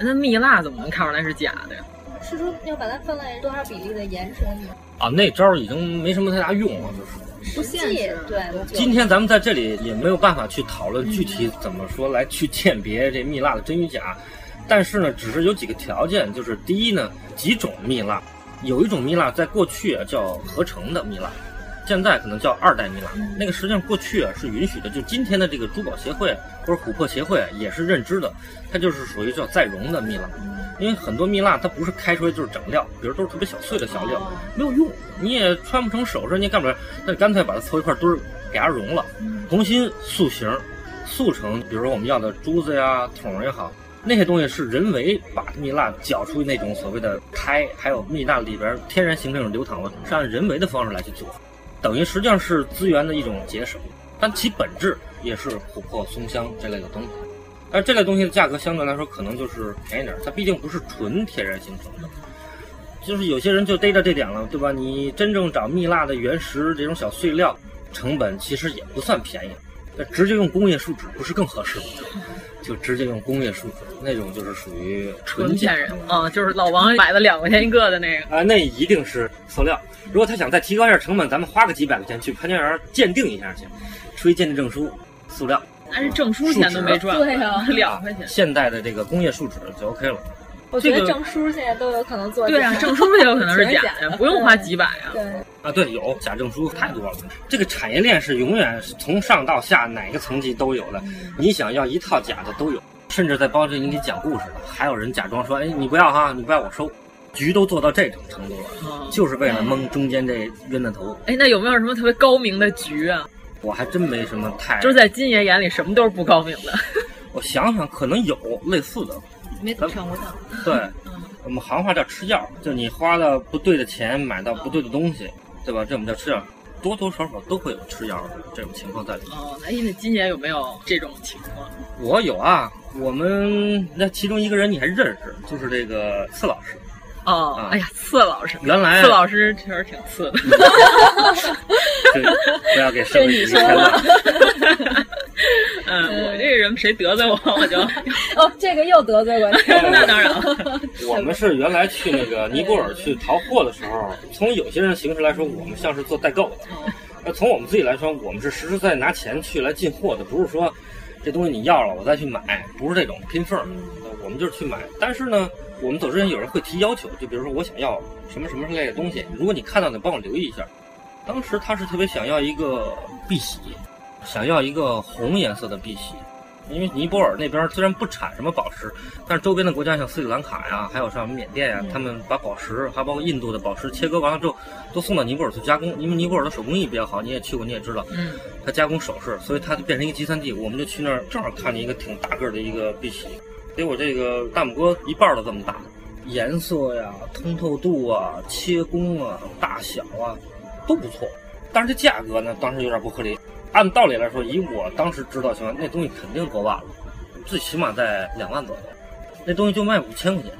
那蜜蜡怎么能看出来是假的呀？是说要把它分类多少比例的盐水吗？啊，那招儿已经没什么太大用了，就是。不现实，对。今天咱们在这里也没有办法去讨论具体怎么说来去鉴别这蜜蜡的真与假，但是呢，只是有几个条件，就是第一呢，几种蜜蜡，有一种蜜蜡在过去啊叫合成的蜜蜡，现在可能叫二代蜜蜡，那个实际上过去啊是允许的，就今天的这个珠宝协会或者琥珀协会也是认知的，它就是属于叫再融的蜜蜡。因为很多蜜蜡它不是开出来就是整料，比如都是特别小碎的小料，没有用，你也穿不成首饰，你也干不了，那干脆把它凑一块堆儿，给它融了，重新塑形，塑成，比如说我们要的珠子呀、桶也好，那些东西是人为把蜜蜡搅出那种所谓的胎，还有蜜蜡里边天然形成这种流淌物，是按人为的方式来去做，等于实际上是资源的一种节省，但其本质也是琥珀、松香这类的东西。但这类东西的价格相对来说可能就是便宜点，它毕竟不是纯天然形成的。就是有些人就逮着这点了，对吧？你真正找蜜蜡的原石这种小碎料，成本其实也不算便宜。那直接用工业树脂不是更合适吗？就直接用工业树脂，那种就是属于纯天然啊！就是老王买的两块钱一个的那个啊，那一定是塑料。如果他想再提高一下成本，咱们花个几百块钱去潘家园鉴定一下去，出一鉴定证书，塑料。但是证书钱都没赚，对呀，两块钱。现代的这个工业树脂就 OK 了。我觉得证书现在都有可能做假。对啊，证书也有可能 是假的，不用花几百啊。对。啊，对，有假证书太多了。这个产业链是永远从上到下哪个层级都有的。你想要一套假的都有，甚至在包着你给讲故事的，还有人假装说：“哎，你不要哈，你不要我收。”局都做到这种程度了，就是为了蒙中间这冤大头。哎，那有没有什么特别高明的局啊？我还真没什么太，就是在金爷眼里，什么都是不高明的。我想想，可能有类似的，没上过当。对，我们行话叫吃药，就你花了不对的钱买到不对的东西，对吧？这我们叫吃药，多多少少都会有吃药的这种情况在里面。哦，哎，那金爷有没有这种情况？我有啊，我们那其中一个人你还认识，就是这个次老师。哦，哎呀，次老师，原来次老师确实挺次的。不要给生日添乱。嗯，我这个人谁得罪我，我就 哦，这个又得罪过你。那当然了。我们是原来去那个尼泊尔去淘货的时候，从有些人形式来说，我们像是做代购的；那从我们自己来说，我们是实实在在拿钱去来进货的，不是说这东西你要了我再去买，不是这种拼缝。我们就是去买。但是呢，我们走之前有人会提要求，就比如说我想要什么什么之类的东西，如果你看到的，帮我留意一下。当时他是特别想要一个碧玺，想要一个红颜色的碧玺。因为尼泊尔那边虽然不产什么宝石，但是周边的国家像斯里兰卡呀，还有像缅甸呀，他们把宝石，还包括印度的宝石切割完了之后，都送到尼泊尔去加工。因为尼泊尔的手工艺比较好，你也去过，你也知道，嗯，它加工首饰，所以它就变成一个集散地。我们就去那儿，正好看见一个挺大个的一个碧玺，给我这个大拇哥一半都这么大，颜色呀、通透度啊、切工啊、大小啊都不错，但是这价格呢，当时有点不合理。按道理来说，以我当时知道情况，那东西肯定过万了，最起码在两万左右。那东西就卖五千块钱。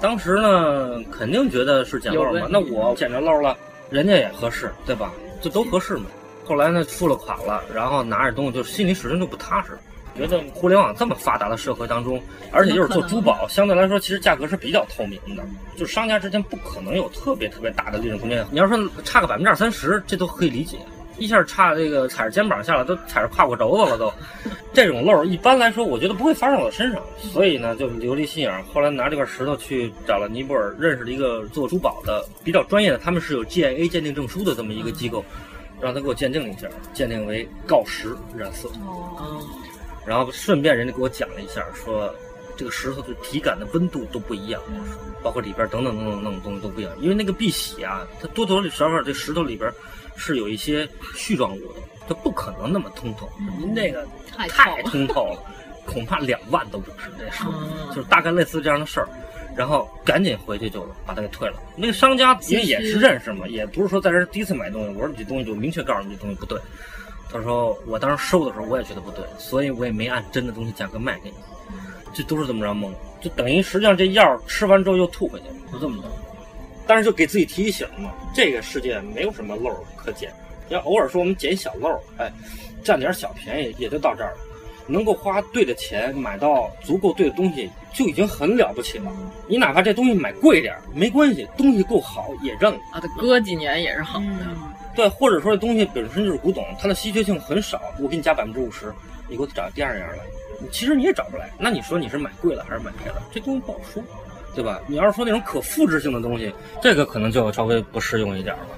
当时呢，肯定觉得是捡漏嘛。那我捡着漏了，人家也合适，对吧？这都合适嘛。后来呢，付了款了，然后拿着东西，就心里始终就不踏实。觉得互联网这么发达的社会当中，而且又是做珠宝，相对来说其实价格是比较透明的，就商家之间不可能有特别特别大的利润空间。你要说差个百分之二三十，这都可以理解。一下差这个踩着肩膀下来，都踩着胯骨轴子了都。这种漏一般来说，我觉得不会发生我身上，所以呢就留了心眼。后来拿这块石头去找了尼泊尔，认识了一个做珠宝的比较专业的，他们是有 GIA 鉴定证书的这么一个机构，让他给我鉴定一下，鉴定为锆石染色。哦。然后顺便人家给我讲了一下，说这个石头的体感的温度都不一样，包括里边等等等等等东西都不一样。因为那个碧玺啊，它多多少少这石头里边。是有一些絮状物的，它不可能那么通透。您这个太通透了，恐怕两万都不值。这事就是大概类似这样的事儿，然后赶紧回去就把它给退了。那个商家因为也是认识嘛，也不是说在这第一次买东西，我说你这东西就明确告诉你这东西不对。他说我当时收的时候我也觉得不对，所以我也没按真的东西价格卖给你。这都是这么着蒙，就等于实际上这药吃完之后又吐回去，就这么着。但是就给自己提醒嘛，这个世界没有什么漏可捡。要偶尔说我们捡小漏，哎，占点小便宜也就到这儿了。能够花对的钱买到足够对的东西，就已经很了不起了。你哪怕这东西买贵点没关系，东西够好也认了啊。它搁几年也是好的。对，或者说这东西本身就是古董，它的稀缺性很少，我给你加百分之五十，你给我找第二样来，其实你也找不来。那你说你是买贵了还是买便宜了？这东西不好说。对吧？你要是说那种可复制性的东西，这个可能就稍微不适用一点了。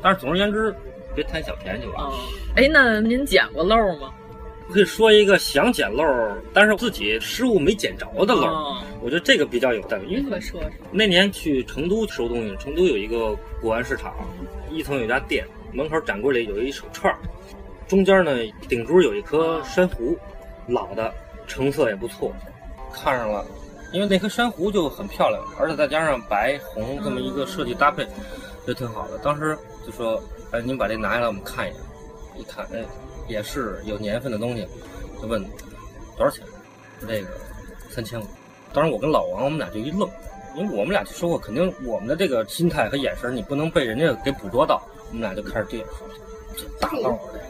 但是总而言之，别贪小便宜就完了。哎，那您捡过漏吗？可以说一个想捡漏，但是自己失误没捡着的漏。我觉得这个比较有代表。您可说说。那年去成都收东西，成都有一个古玩市场，一层有一家店，门口展柜里有一手串，中间呢顶珠有一颗珊瑚，老的，成色也不错，看上了。因为那颗珊瑚就很漂亮，而且再加上白红这么一个设计搭配，就挺好的。当时就说：“哎，您把这拿下来，我们看一眼。”一看，哎，也是有年份的东西，就问多少钱？说这个三千五。当时我跟老王，我们俩就一愣，因为我们俩去收货，肯定我们的这个心态和眼神，你不能被人家给捕捉到。我们俩就开始对说：“这大漏这个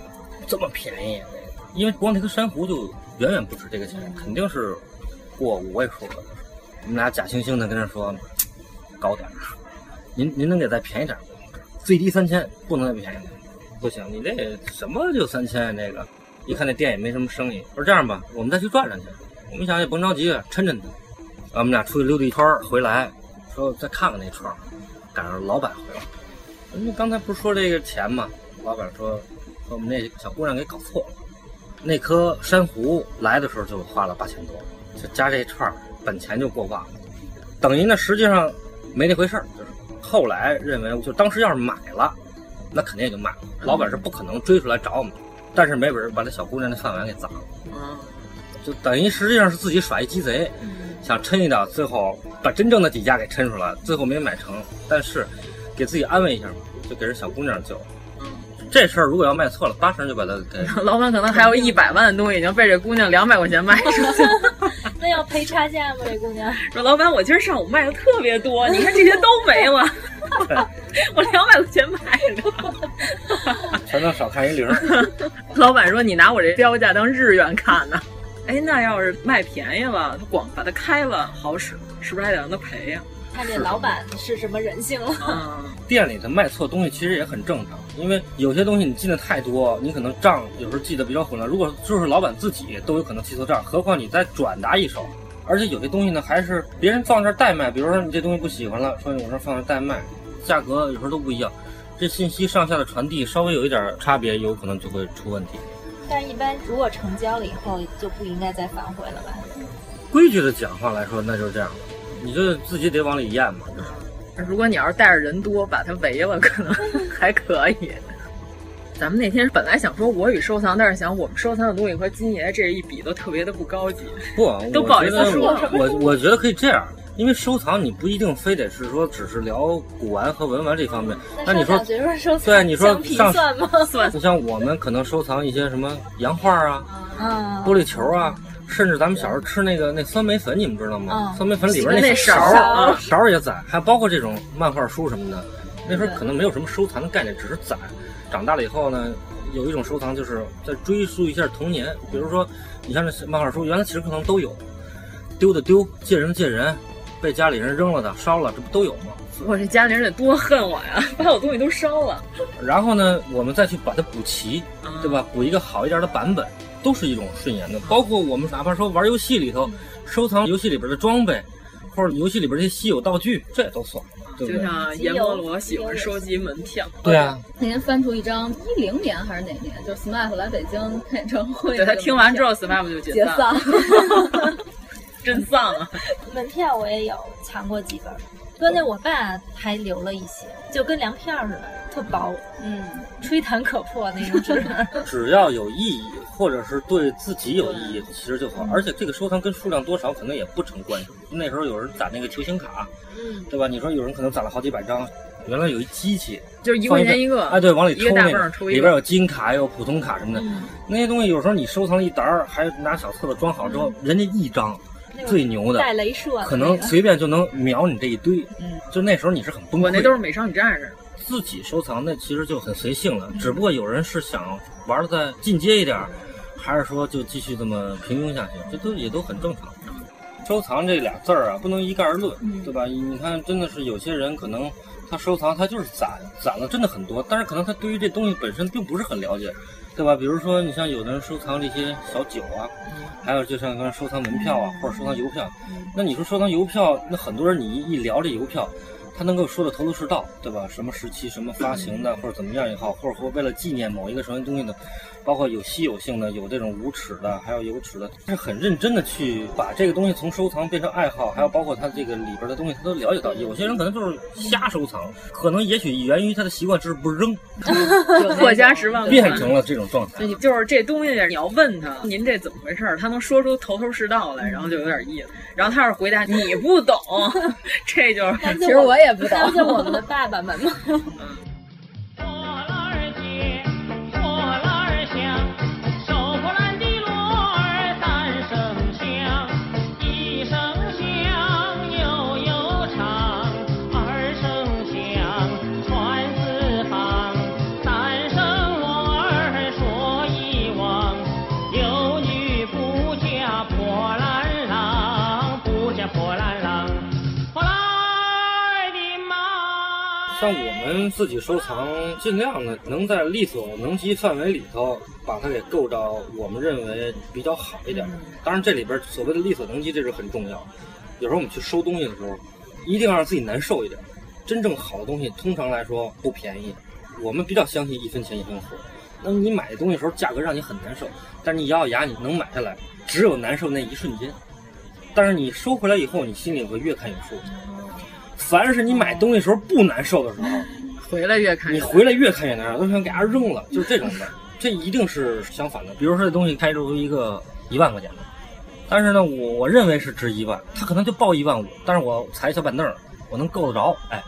这么便宜？这个，因为光那颗珊瑚就远远不止这个钱，肯定是。”过五位数了，我们俩假惺惺的跟他说高点儿，您您能给再便宜点儿最低三千，不能再便宜点不行，你这什么就三千？这个一看那店也没什么生意。说这样吧，我们再去转转去。我们想也甭着急，抻抻他。我们俩出去溜达一圈回来，说再看看那串赶上老板回来。人刚才不是说这个钱吗？老板说说我们那小姑娘给搞错了，那颗珊瑚来的时候就花了八千多。就加这一串本钱就过万了，等于呢实际上没那回事儿。就是后来认为，就当时要是买了，那肯定也就卖了。老板是不可能追出来找我们，但是没准把那小姑娘的饭碗给砸了。嗯，就等于实际上是自己耍一鸡贼，想抻一点，最后把真正的底价给抻出来，最后没买成。但是给自己安慰一下嘛，就给人小姑娘救。这事儿如果要卖错了，八成就把他给。老板可能还有一百万的东西已经被这姑娘 两百块钱卖出去了。那要赔差价吗？这姑娘说：“老板，我今儿上午卖的特别多，你看这些都没了，我两百块钱买的，全都少看一零。”老板说：“你拿我这标价当日元看呢？哎，那要是卖便宜了，他光把它开了好使，是不是还得让他赔呀？”看这老板是什么人性了。店里头卖错东西其实也很正常，因为有些东西你进的太多，你可能账有时候记得比较混乱。如果就是老板自己都有可能记错账，何况你再转达一手，而且有些东西呢，还是别人放这儿代卖，比如说你这东西不喜欢了，说你往这放这儿代卖，价格有时候都不一样，这信息上下的传递稍微有一点差别，有可能就会出问题。但一般如果成交了以后，就不应该再反悔了吧？规矩的讲话来说，那就是这样的，你就自己得往里咽嘛，就是。如果你要是带着人多，把它围了，可能 还可以。咱们那天本来想说我与收藏，但是想我们收藏的东西和金爷这一比都特别的不高级，不 都不好意思说。我我觉得可以这样，因为收藏你不一定非得是说只是聊古玩和文玩这方面。那你说，对你说上算吗？算。你像我们可能收藏一些什么洋画啊，啊，玻璃球啊。甚至咱们小时候吃那个那酸梅粉，你们知道吗？酸梅粉里边那勺啊，勺也攒，还包括这种漫画书什么的。那时候可能没有什么收藏的概念，只是攒。长大了以后呢，有一种收藏就是在追溯一下童年。比如说，你像这漫画书，原来其实可能都有，丢的丢，借人的借人，被家里人扔了的烧了，这不都有吗？我这家里人得多恨我呀，把我东西都烧了。然后呢，我们再去把它补齐，对吧？补一个好一点的版本。都是一种顺延的，包括我们哪怕说玩游戏里头收藏游戏里边的装备，或者游戏里边这些稀有道具，这也都算。就像阎罗罗喜欢收集门票。对啊，那天翻出一张一零年还是哪年，就是 SMAP 来北京开演唱会，对他听完之后 SMAP 就解散，真丧啊！门票我也有藏过几本，关键我爸还留了一些，就跟粮票似的，特薄，嗯，吹弹可破那种纸。只要有意义。或者是对自己有意义，其实就好。而且这个收藏跟数量多少可能也不成关系。那时候有人攒那个球星卡，对吧？你说有人可能攒了好几百张。原来有一机器，就是一块钱一个，哎，对，往里抽那个，里边有金卡，有普通卡什么的。那些东西有时候你收藏了一沓儿，还拿小册子装好之后，人家一张最牛的，带镭射，可能随便就能秒你这一堆。嗯，就那时候你是很崩溃。那都是美少女战士。自己收藏那其实就很随性了，只不过有人是想玩的再进阶一点。还是说就继续这么平庸下去，这都也都很正常。收藏这俩字儿啊，不能一概而论，对吧？你看，真的是有些人可能他收藏，他就是攒，攒了真的很多，但是可能他对于这东西本身并不是很了解，对吧？比如说，你像有的人收藏这些小酒啊，还有就像刚才收藏门票啊，或者收藏邮票，那你说收藏邮票，那很多人你一聊这邮票。他能够说的头头是道，对吧？什么时期、什么发行的，或者怎么样也好，或者说为了纪念某一个什么东西的，包括有稀有性的，有这种无耻的，还有有耻的，是很认真的去把这个东西从收藏变成爱好，还有包括他这个里边的东西，他都了解到。有些人可能就是瞎收藏，可能也许源于他的习惯，就是不扔，破家十万变成了这种状态。就是这东西，你要问他，您这怎么回事？他能说出头头是道来，然后就有点意思。然后他要是回答你不懂，这就是。其实我也不懂。相信我们的爸爸们吗？像我们自己收藏，尽量的能在力所能及范围里头把它给构到我们认为比较好一点。当然，这里边所谓的力所能及，这是很重要。有时候我们去收东西的时候，一定要让自己难受一点。真正好的东西，通常来说不便宜。我们比较相信一分钱一分货。那么你买东西的时候，价格让你很难受，但是你咬咬牙，你能买下来，只有难受那一瞬间。但是你收回来以后，你心里会越看越舒服。凡是你买东西时候不难受的时候，回来越看你回来越看越难受，都想给它扔了，就是这种的。这一定是相反的。比如说这东西开出一个一万块钱的，但是呢，我我认为是值一万，他可能就报一万五，但是我踩小板凳，我能够得着，哎，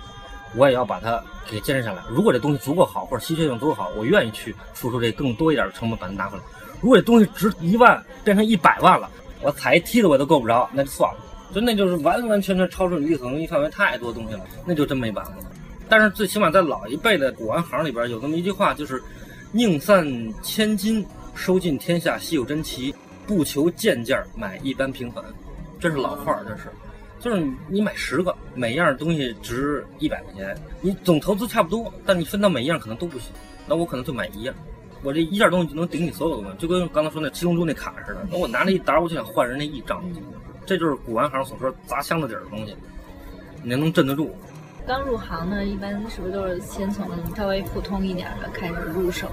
我也要把它给坚持下来。如果这东西足够好，或者稀缺性足够好，我愿意去付出这更多一点的成本把它拿回来。如果这东西值一万变成一百万了，我踩一梯子我都够不着，那就算了。就那就是完完全全超出你力所能及范围太多东西了，那就真没办法了。但是最起码在老一辈的古玩行里边有这么一句话，就是“宁散千金，收尽天下稀有珍奇，不求件件买一般平凡”，这是老话，这是。就是你买十个，每样东西值一百块钱，你总投资差不多，但你分到每一样可能都不行。那我可能就买一样，我这一件东西就能顶你所有的东西，就跟刚才说那七龙珠那卡似的。那我拿了一沓，我就想换人那一张。这就是古玩行所说砸箱子底儿的东西，你能镇得住。刚入行呢，一般是不是都是先从稍微普通一点的开始入手？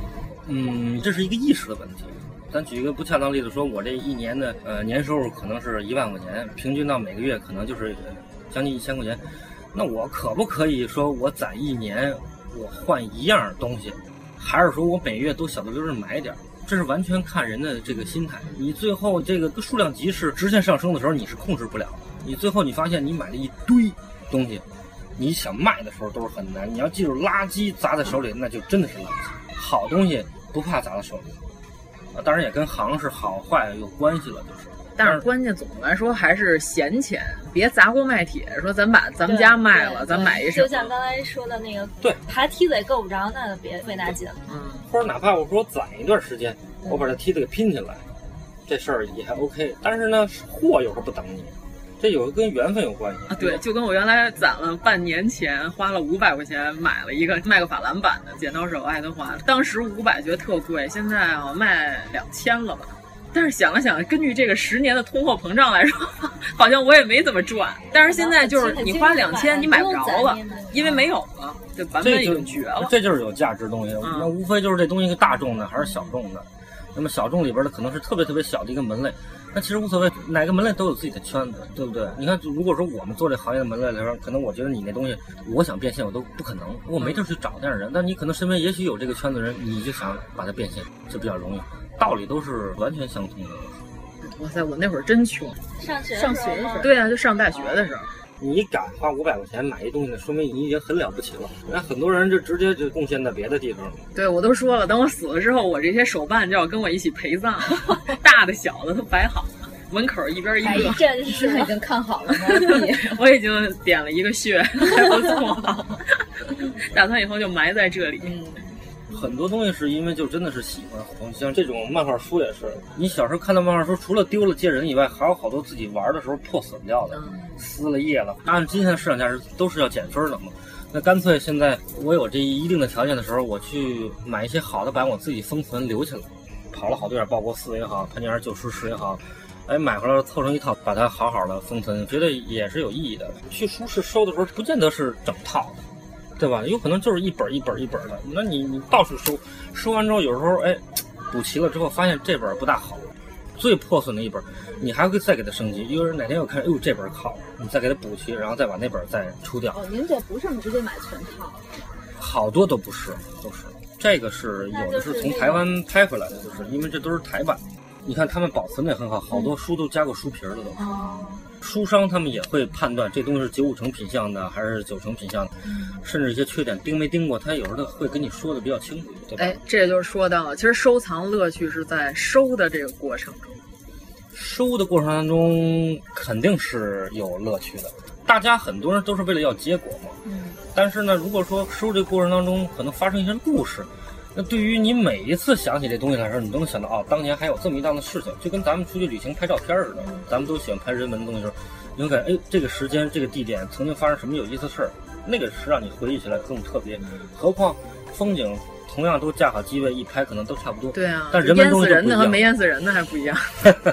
嗯，这是一个意识的问题。咱举一个不恰当例子，说我这一年的呃年收入可能是一万块钱，平均到每个月可能就是将近一千块钱。那我可不可以说我攒一年，我换一样东西，还是说我每月都小的溜着买点儿？这是完全看人的这个心态。你最后这个数量级是直线上升的时候，你是控制不了的。你最后你发现你买了一堆东西，你想卖的时候都是很难。你要记住，垃圾砸在手里那就真的是垃圾，好东西不怕砸在手里。啊，当然也跟行是好坏有关系了，就是。但是关键总的来说还是闲钱，别砸锅卖铁。说咱把咱们家卖了，咱买一什么？就像刚才说的那个，对，爬梯子也够不着，那就别费那劲了。嗯，或者哪怕我说攒一段时间，我把这梯子给拼起来，这事儿也还 OK。但是呢，货有时候不等你，这有跟缘分有关系啊。对，就跟我原来攒了半年钱，花了五百块钱买了一个麦克法兰版的剪刀手爱德华，当时五百觉得特贵，现在啊卖两千了吧。但是想了想，根据这个十年的通货膨胀来说，好像我也没怎么赚。但是现在就是你花两千，你买不着了，因为没有了，这版本已经绝了。这就是有价值东西，那无非就是这东西是大众的还是小众的。那么小众里边的可能是特别特别小的一个门类，那其实无所谓，哪个门类都有自己的圈子，对不对？你看，如果说我们做这行业的门类来说，可能我觉得你那东西，我想变现我都不可能，我没地儿去找那样的人。但你可能身边也许有这个圈子人，你就想把它变现，就比较容易。道理都是完全相通的。哇塞，我那会儿真穷，上学上学的时候，对啊，就上大学的时候。你敢花五百块钱买一东西，说明你已经很了不起了。那很多人就直接就贡献在别的地方了。对，我都说了，等我死了之后，我这些手办就要跟我一起陪葬，大的小的都摆好了，门口一边一个。真是已经看好了吗？我已经点了一个穴，还不错，打算以后就埋在这里。嗯。很多东西是因为就真的是喜欢，像这种漫画书也是。你小时候看到漫画书，除了丢了借人以外，还有好多自己玩的时候破损掉的，撕了页了。按今天的市场价值都是要减分的嘛。那干脆现在我有这一定的条件的时候，我去买一些好的版，我自己封存留起来。跑了好多点，报国寺也好，潘家园旧书市也好，哎，买回来凑成一套，把它好好的封存，觉得也是有意义的。去书市收的时候，不见得是整套的。对吧？有可能就是一本一本一本的，那你你到处收，收完之后有时候哎，补齐了之后发现这本不大好，最破损的一本，你还会再给它升级。有人哪天又看，哎呦这本好，你再给它补齐，然后再把那本再出掉。哦，您这不是直接买全套？好多都不是，都是这个是有的是从台湾拍回来的，就是因为这都是台版。你看他们保存的也很好，好多书都加过书皮了都。哦。书商他们也会判断这东西是九五成品相的还是九成品相的，甚至一些缺点盯没盯过，他有时候会跟你说的比较清楚，对吧？哎，这就是说到了，其实收藏乐趣是在收的这个过程中，收的过程当中肯定是有乐趣的。大家很多人都是为了要结果嘛，嗯。但是呢，如果说收这个过程当中可能发生一些故事，那对于你每一次想起这东西来说，你都能想到哦，当年还有这么一档子事情，就跟咱们出去旅行拍照片似的，咱们都喜欢拍人文的东西时候，你会感觉哎，这个时间、这个地点曾经发生什么有意思的事儿，那个是让你回忆起来更特别。何况风景同样都架好机位一拍，可能都差不多。对啊，但人文淹死人的和没淹死人的还不一样。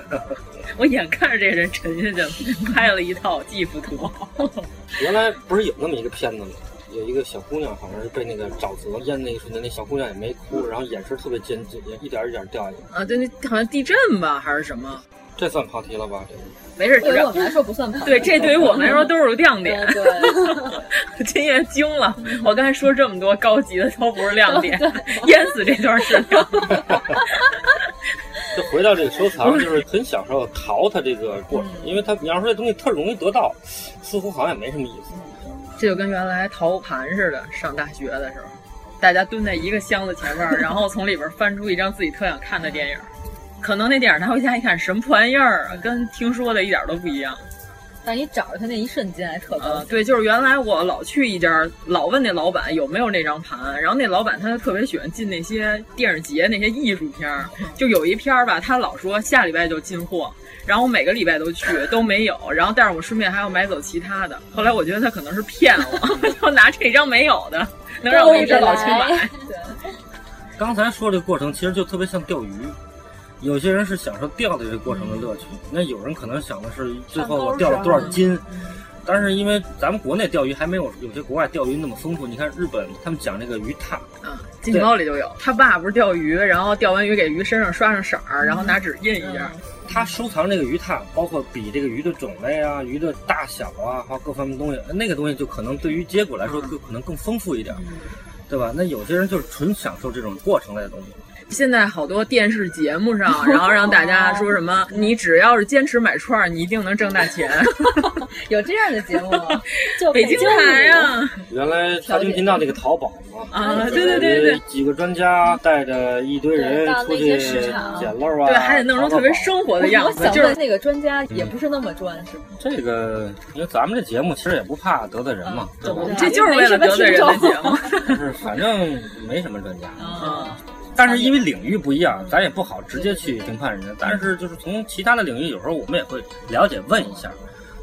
我眼看着这人沉下去了，拍了一套技术图。原来不是有那么一个片子吗？有一个小姑娘，好像是被那个沼泽淹那一瞬间，那小姑娘也没哭，然后眼神特别坚定，一点一点掉下去。啊，对，那好像地震吧，还是什么？这算跑题了吧？这没事，对于我们来说不算跑。对，这对于我们来说 都是亮点。对，今夜惊了，我刚才说这么多高级的都不是亮点，淹死这段是亮点。就回到这个收藏，就是很享受淘它这个过程，因为它你要说这东西特容易得到，似乎好像也没什么意思。这就跟原来淘盘似的，上大学的时候，大家蹲在一个箱子前面，然后从里边翻出一张自己特想看的电影，可能那电影拿回家一看，什么破玩意儿啊，跟听说的一点都不一样。但你找着他那一瞬间还特高兴。对，就是原来我老去一家，老问那老板有没有那张盘，然后那老板他就特别喜欢进那些电影节那些艺术片，就有一片吧，他老说下礼拜就进货。然后我每个礼拜都去，都没有。然后，但是我顺便还要买走其他的。后来我觉得他可能是骗我，就拿这张没有的，能让我一直老去买。刚才说这个过程其实就特别像钓鱼，有些人是享受钓的这个过程的乐趣，那有人可能想的是最后我钓了多少斤。但是因为咱们国内钓鱼还没有有些国外钓鱼那么丰富，你看日本他们讲这个鱼踏，嗯，金钱包里就有。他爸不是钓鱼，然后钓完鱼给鱼身上刷上色儿，然后拿纸印一下。他收藏这个鱼拓，包括比这个鱼的种类啊、鱼的大小啊，还有各方面东西，那个东西就可能对于结果来说就可能更丰富一点，对吧？那有些人就是纯享受这种过程类的东西。现在好多电视节目上，然后让大家说什么，你只要是坚持买串，你一定能挣大钱。有这样的节目吗？就北京台啊。原来财经频道那个淘宝嘛，啊，对对对对，几个专家带着一堆人出去捡漏啊，对，还得弄成特别生活的样子。就是那个专家也不是那么专，是吗？这个，因为咱们这节目其实也不怕得罪人嘛，这就是为了得罪人的节目。是，反正没什么专家啊。但是因为领域不一样，咱也不好直接去评判人家。但是就是从其他的领域，有时候我们也会了解问一下，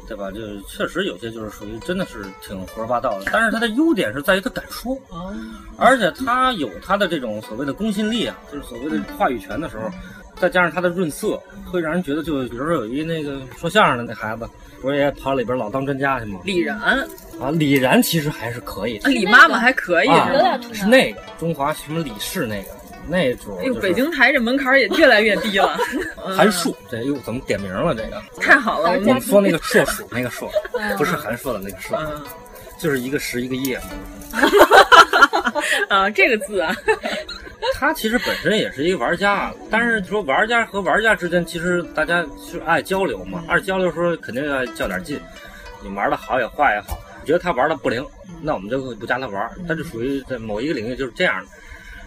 对吧？就确实有些就是属于真的是挺胡说八道的。但是他的优点是在于他敢说，而且他有他的这种所谓的公信力啊，就是所谓的话语权的时候，再加上他的润色，会让人觉得就比如说有一那个说相声的那孩子，不是也跑里边老当专家去吗？李然啊，李然其实还是可以的。李妈妈还可以，有点是那个中华什么李氏那个。那主，哎呦，北京台这门槛也越来越低了。韩树，这又怎么点名了？这个太好了，我们说那个硕鼠，那个硕，不是韩硕的那个硕，就是一个十一个叶。啊，这个字啊，他其实本身也是一个玩家，但是说玩家和玩家之间，其实大家是爱交流嘛，爱交流的时候肯定要较点劲。你玩的好也坏也好，你觉得他玩的不灵，那我们就不加他玩。他就属于在某一个领域就是这样的。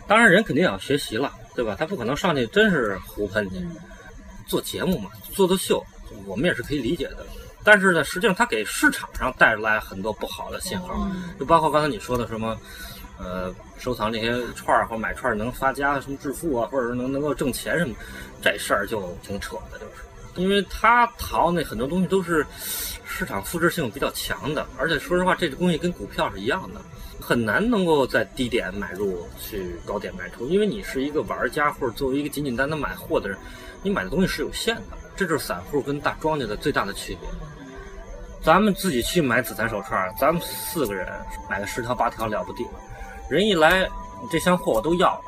当然，人肯定也要学习了，对吧？他不可能上去真是胡喷去。做节目嘛，做做秀，我们也是可以理解的。但是呢，实际上他给市场上带来很多不好的信号，就包括刚才你说的什么，呃，收藏这些串儿或买串儿能发家、什么致富啊，或者是能能够挣钱什么，这事儿就挺扯的，就是，因为他淘那很多东西都是市场复制性比较强的，而且说实话，这个东西跟股票是一样的。很难能够在低点买入，去高点卖出，因为你是一个玩家或者作为一个简简单单买货的人，你买的东西是有限的，这就是散户跟大庄家的最大的区别。咱们自己去买紫檀手串，咱们四个人买个十条八条了不地，人一来，这箱货我都要了，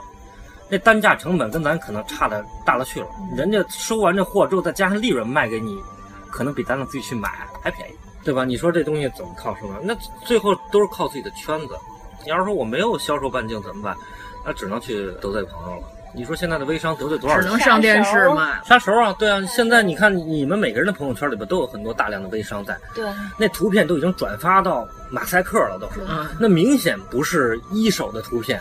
那单价成本跟咱可能差的大了去了，人家收完这货之后再加上利润卖给你，可能比咱们自己去买还便宜。对吧？你说这东西怎么靠什么？那最后都是靠自己的圈子。你要是说我没有销售半径怎么办？那只能去得罪朋友了。你说现在的微商得罪多少人？只能上电视卖杀熟啊！对啊，现在你看你们每个人的朋友圈里边都有很多大量的微商在。对，那图片都已经转发到马赛克了，都是。那明显不是一手的图片，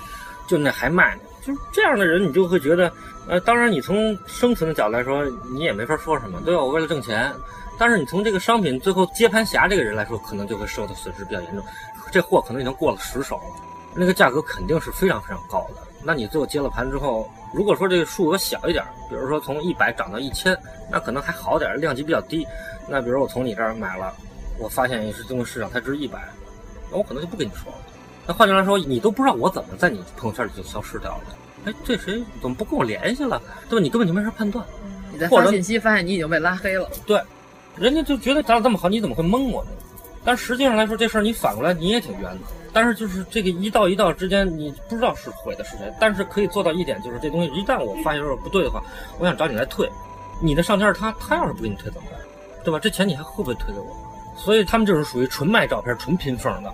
就那还卖呢。就是这样的人，你就会觉得，呃，当然你从生存的角度来说，你也没法说什么，对吧？我为了挣钱。但是你从这个商品最后接盘侠这个人来说，可能就会受到损失比较严重。这货可能已经过了十手了，那个价格肯定是非常非常高的。那你最后接了盘之后，如果说这个数额小一点，比如说从一百涨到一千，那可能还好点，量级比较低。那比如我从你这儿买了，我发现也是东西市场才值一百，那我可能就不跟你说了。那换句话说，你都不知道我怎么在你朋友圈里就消失掉了。哎，这谁怎么不跟我联系了？对吧？你根本就没法判断。你在发信息发现你已经被拉黑了。对。人家就觉得咱俩这么好，你怎么会蒙我呢？但实际上来说，这事儿你反过来你也挺冤的。但是就是这个一道一道之间，你不知道是毁的是谁。但是可以做到一点，就是这东西一旦我发现有点不对的话，我想找你来退。你的上家是他，他要是不给你退怎么办？对吧？这钱你还会不会退给我？所以他们就是属于纯卖照片、纯拼缝的，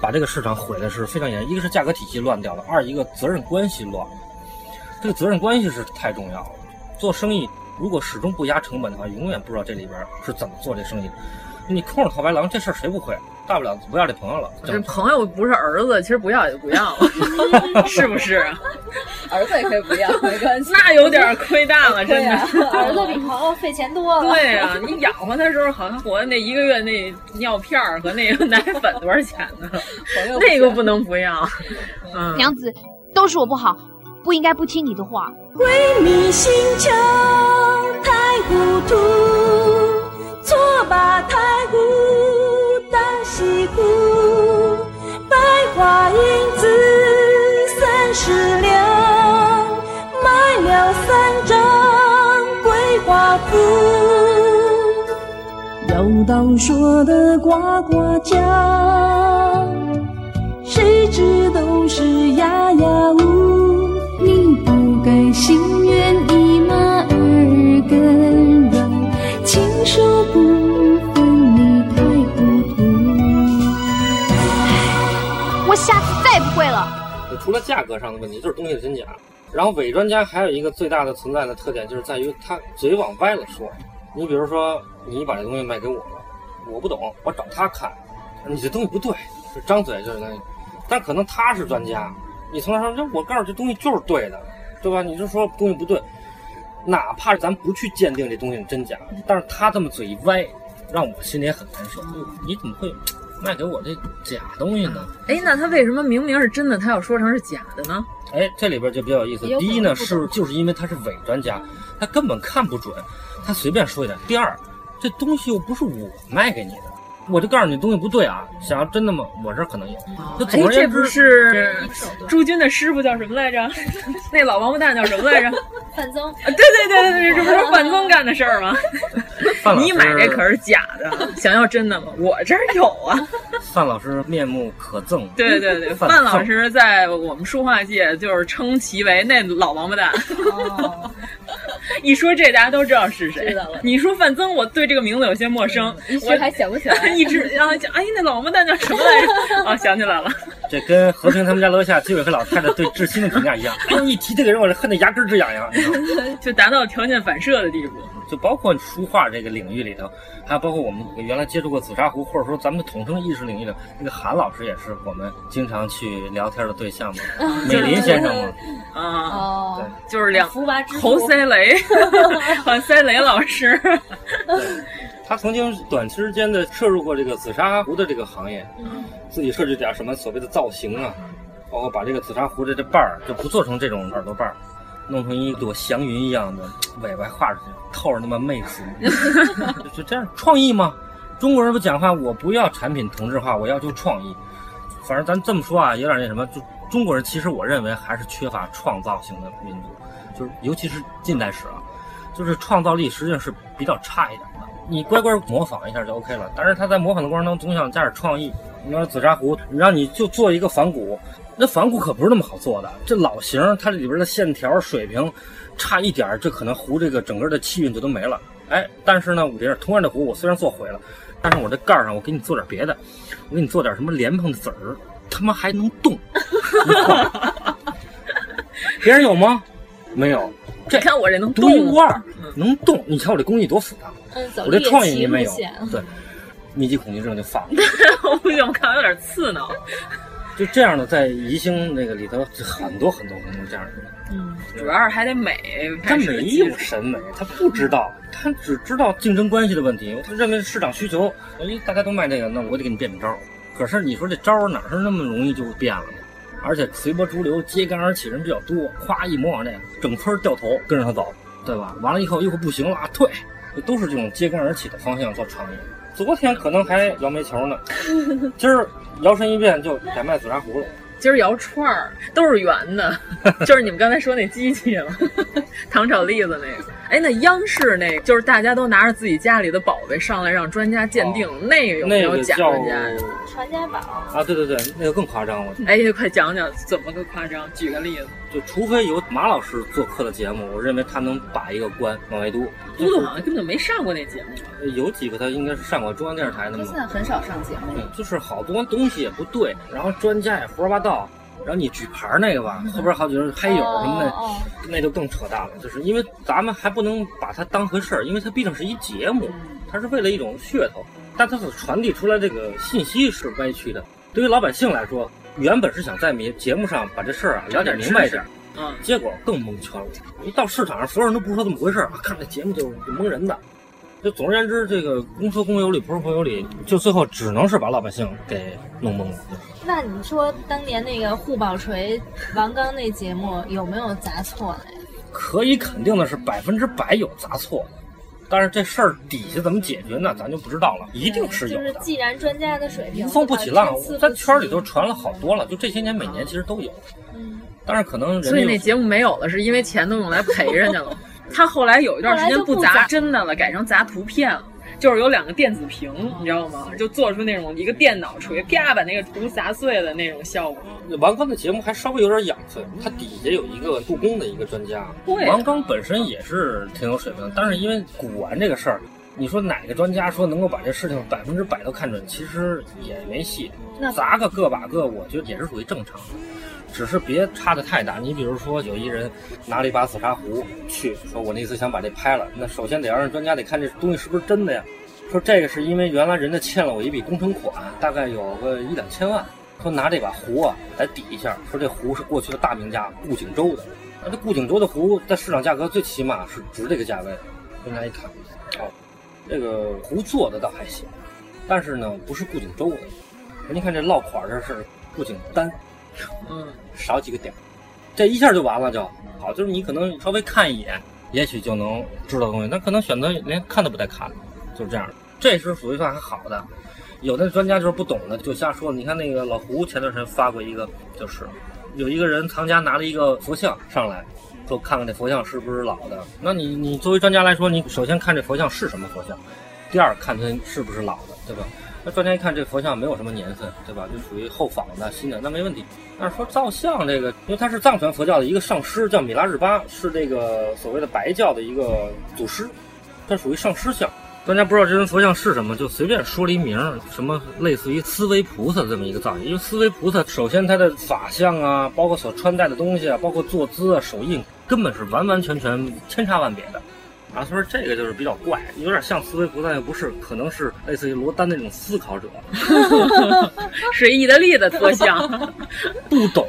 把这个市场毁的是非常严。一个是价格体系乱掉了，二一个责任关系乱了。这个责任关系是太重要了。做生意。如果始终不压成本的话，永远不知道这里边是怎么做这生意。你空手套白狼这事儿谁不会？大不了不要这朋友了。这朋友不是儿子，其实不要也就不要了，是不是？儿子也可以不要，没关系。那有点亏大了，真的。儿子比朋友费钱多了。对啊，你养活他的时候，好像我那一个月那尿片儿和那个奶粉多少钱呢？那个不能不要。嗯，娘子，都是我不好，不应该不听你的话。鬼迷心窍，太糊涂，错把太湖当西湖。百花银子三十两，买了三张桂花符。有道说的呱呱叫，谁知都是哑哑无。除了价格上的问题，就是东西的真假。然后伪专家还有一个最大的存在的特点，就是在于他嘴往歪了说。你比如说，你把这东西卖给我了，我不懂，我找他看，你这东西不对，就张嘴就是那。但可能他是专家，你从他说，这我告诉这东西就是对的，对吧？你就说东西不对，哪怕咱不去鉴定这东西真假，但是他这么嘴一歪，让我心里也很难受。你怎么会卖给我这假东西呢？哎，那他为什么明明是真的，他要说成是假的呢？哎，这里边就比较有意思。第一呢，是就是因为他是伪专家，他根本看不准，他随便说一点。第二，这东西又不是我卖给你的，我就告诉你东西不对啊。想要真的吗？我这可能有。那总而言之，这不是朱军的师傅叫什么来着？那老王八蛋叫什么来着？范增。啊，对对对对对，这不是范增干的事儿吗？你买这可是假的，想要真的吗？我这儿有啊。范老师面目可憎。对对对，范老师在我们书画界就是称其为那老王八蛋。哦，一说这，大家都知道是谁。你说范增，我对这个名字有些陌生，一时还想不起来。一直让他讲，哎，那老王八蛋叫什么来着？啊，想起来了。这跟和平他们家楼下居委会老太太对志新的评价一样。哎，一提这个人，我恨得牙根直痒痒。就达到条件反射的地步。就包括书画这个领域里头，还有包括我们原来接触过紫砂壶，或者说咱们统称艺术领域的那个韩老师，也是我们经常去聊天的对象嘛。美林先生嘛。啊，对，就是两福娃之侯赛雷，黄赛雷老师。他曾经短时间的涉入过这个紫砂壶的这个行业，自己设计点什么所谓的造型啊，包括把这个紫砂壶的这瓣儿就不做成这种耳朵瓣儿。弄成一朵祥云一样的尾巴画出去，透着那么媚俗，就这样创意吗？中国人不讲话，我不要产品同质化，我要求创意。反正咱这么说啊，有点那什么，就中国人其实我认为还是缺乏创造性的民族，就是尤其是近代史啊，就是创造力实际上是比较差一点的。你乖乖模仿一下就 OK 了，但是他在模仿的过程当中总想加点创意。你说紫砂壶，让你就做一个仿古。那仿古可不是那么好做的，这老型它里边的线条水平差一点，这可能壶这个整个的气韵就都没了。哎，但是呢，我这同样的壶，我虽然做毁了，但是我这盖上我给你做点别的，我给你做点什么莲蓬的籽儿，他妈还能动。别人有吗？没有。这看我这能独一无二，能动。你瞧我这工艺多复杂，我这创意你没有。对，密集恐惧症就犯了。我不行，我看有点刺挠。就这样的，在宜兴那个里头，很多很多很多这样的人。嗯，主要是还得美。他没有审美，他不知道，他只知道竞争关系的问题。他认为市场需求，哎，大家都卖这个，那我得给你变变招。可是你说这招哪是那么容易就变了呢？而且随波逐流、揭竿而起人比较多，夸一模仿这个，整村掉头跟着他走，对吧？完了以后一会儿不行了，退，都是这种揭竿而起的方向做创业。昨天可能还摇煤球呢，今儿。摇身一变就改卖紫砂壶了。今儿摇串儿都是圆的，就是你们刚才说那机器了，糖炒栗子那个。哎，那央视那个，就是大家都拿着自己家里的宝贝上来让专家鉴定，那个有没有假专家呀？传家宝啊，对对对，那个更夸张了。哎，快讲讲怎么个夸张？举个例子。就除非有马老师做客的节目，我认为他能把一个关往外嘟。嘟嘟好像根本就没上过那节目。有几个他应该是上过中央电视台的嘛。现在很少上节目。就是好多东西也不对，然后专家也胡说八道。然后你举牌那个吧，后边好几个嗨友什么的，那就更扯淡了。就是因为咱们还不能把它当回事儿，因为它毕竟是一节目，它是为了一种噱头，但它所传递出来这个信息是歪曲的。对于老百姓来说，原本是想在节节目上把这事儿啊了解明白一点，嗯，结果更蒙圈了。一到市场上，所有人都不知道怎么回事儿，看这节目就就蒙人的。就总而言之，这个公说公有理，婆说婆有理，就最后只能是把老百姓给弄懵了。那你说当年那个护宝锤王刚那节目有没有砸错呢？可以肯定的是百分之百有砸错，但是这事儿底下怎么解决呢？咱就不知道了。一定是有的。就是既然专家的水平无风不起浪，在圈里头传了好多了。就这些年每年其实都有，嗯，但是可能所以那节目没有了，是因为钱都用来赔人家了。他后来有一段时间不砸真的了，改成砸图片了。就是有两个电子屏，你知道吗？就做出那种一个电脑锤啪把那个图砸碎的那种效果。王刚的节目还稍微有点养分，他底下有一个故宫的一个专家，王刚本身也是挺有水平，但是因为古玩这个事儿。你说哪个专家说能够把这事情百分之百都看准？其实也没戏。那砸个个把个，我觉得也是属于正常的，只是别差的太大。你比如说，有一人拿了一把紫砂壶去，说我那次想把这拍了，那首先得要让专家得看这东西是不是真的呀。说这个是因为原来人家欠了我一笔工程款，大概有个一两千万，说拿这把壶啊来抵一下，说这壶是过去的大名家顾景舟的。那这顾景舟的壶在市场价格最起码是值这个价位。专家一看，哦。这个壶做的倒还行，但是呢，不是顾景舟的。您看这落款这是顾景丹，嗯，少几个点，这一下就完了就好。就是你可能稍微看一眼，也许就能知道东西，那可能选择连看都不带看的，就是这样。这是属于算还好的，有的专家就是不懂的就瞎说。你看那个老胡前段时间发过一个，就是有一个人藏家拿了一个佛像上来。说看看这佛像是不是老的？那你你作为专家来说，你首先看这佛像是什么佛像，第二看它是不是老的，对吧？那专家一看这佛像没有什么年份，对吧？就属于后仿的新的，那没问题。但是说造像这个，因为他是藏传佛教的一个上师，叫米拉日巴，是这个所谓的白教的一个祖师，他属于上师像。专家不知道这尊佛像是什么，就随便说了一名，什么类似于思维菩萨这么一个造型。因为思维菩萨首先他的法相啊，包括所穿戴的东西啊，包括坐姿啊、手印，根本是完完全全千差万别的。啊，所以说这个就是比较怪，有点像思维不但，又不是，可能是类似于罗丹那种思考者，是意大利的特像，不懂，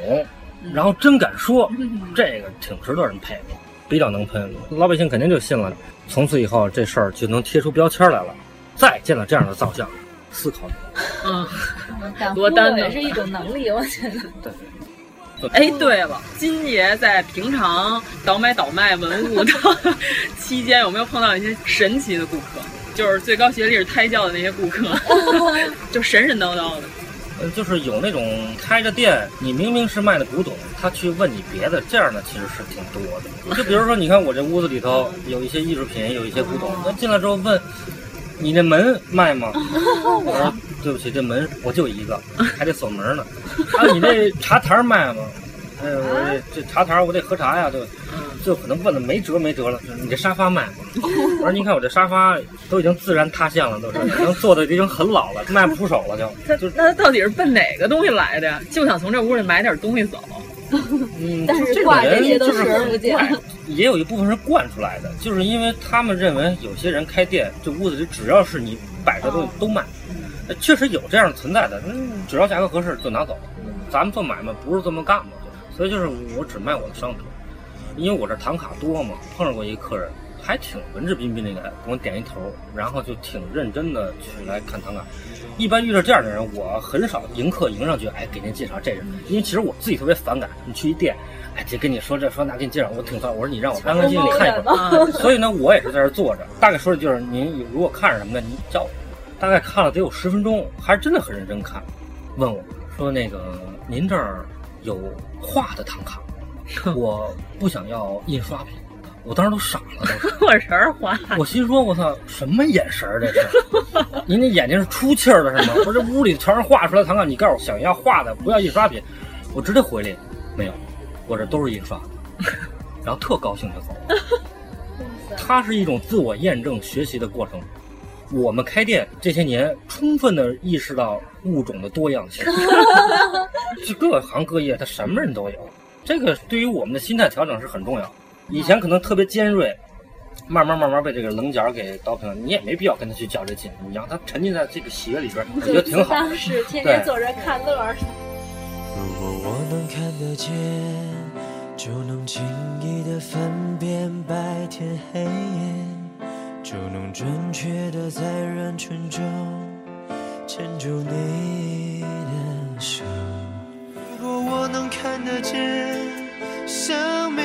然后真敢说，这个挺值得人佩服，比较能喷，老百姓肯定就信了。从此以后，这事儿就能贴出标签来了。再见到这样的造像，思考。嗯，罗丹也是一种能力，我觉得。对。哎，对了，金爷在平常倒买倒卖文物的 期间，有没有碰到一些神奇的顾客？就是最高学历是胎教的那些顾客，就神神叨叨的。嗯，就是有那种开着店，你明明是卖的古董，他去问你别的，这样的其实是挺多的。就比如说，你看我这屋子里头有一些艺术品，有一些古董，那进来之后问，你那门卖吗？我说对不起，这门我就一个，还得锁门呢。啊，你这茶台卖吗？哎，我这这茶台我得喝茶呀，就就可能问的没辙没辙了。你这沙发卖吗？我说您看我这沙发都已经自然塌陷了，都是已经做的已经很老了，卖不出手了就。他就那他到底是奔哪个东西来的呀？就想从这屋里买点东西走。嗯，但是挂这些都视而不见。也有一部分是惯出来的，就是因为他们认为有些人开店，这屋子里只要是你摆的东西都卖。确实有这样存在的，嗯，只要价格合适就拿走。咱们做买卖不是这么干嘛。所以就是我只卖我的商品，因为我这唐卡多嘛。碰上过一个客人，还挺文质彬彬的，给我点一头，然后就挺认真的去来看唐卡。一般遇到这样的人，我很少迎客迎上去，哎，给您介绍这人，因为其实我自己特别反感。你去一店，哎，就跟你说这说那，给你介绍，我挺烦。我说你让我安安静静看一会儿。所以呢，我也是在这坐着，大概说的就是您如果看着什么的，您叫我。大概看了得有十分钟，还是真的很认真看，问我说那个您这儿。有画的唐卡，我不想要印刷品。我当时都傻了，破人画。我心说，我操，什么眼神儿这是？您那眼睛是出气儿的是吗？我这屋里全是画出来唐卡，你告诉我想要画的，不要印刷品。我直接回来，没有，我这都是印刷的。然后特高兴就走了。它是一种自我验证、学习的过程。我们开店这些年，充分的意识到物种的多样性，就各行各业，它什么人都有。这个对于我们的心态调整是很重要。以前可能特别尖锐，慢慢慢慢被这个棱角给刀平了。你也没必要跟他去较这劲，你让他沉浸在这个喜悦里边，我觉得挺好。是 天天坐着看乐。如果我能看得见，就能轻易的分辨白天黑夜。就能准确的在人群中牵住你的手。如果我能看得见，生命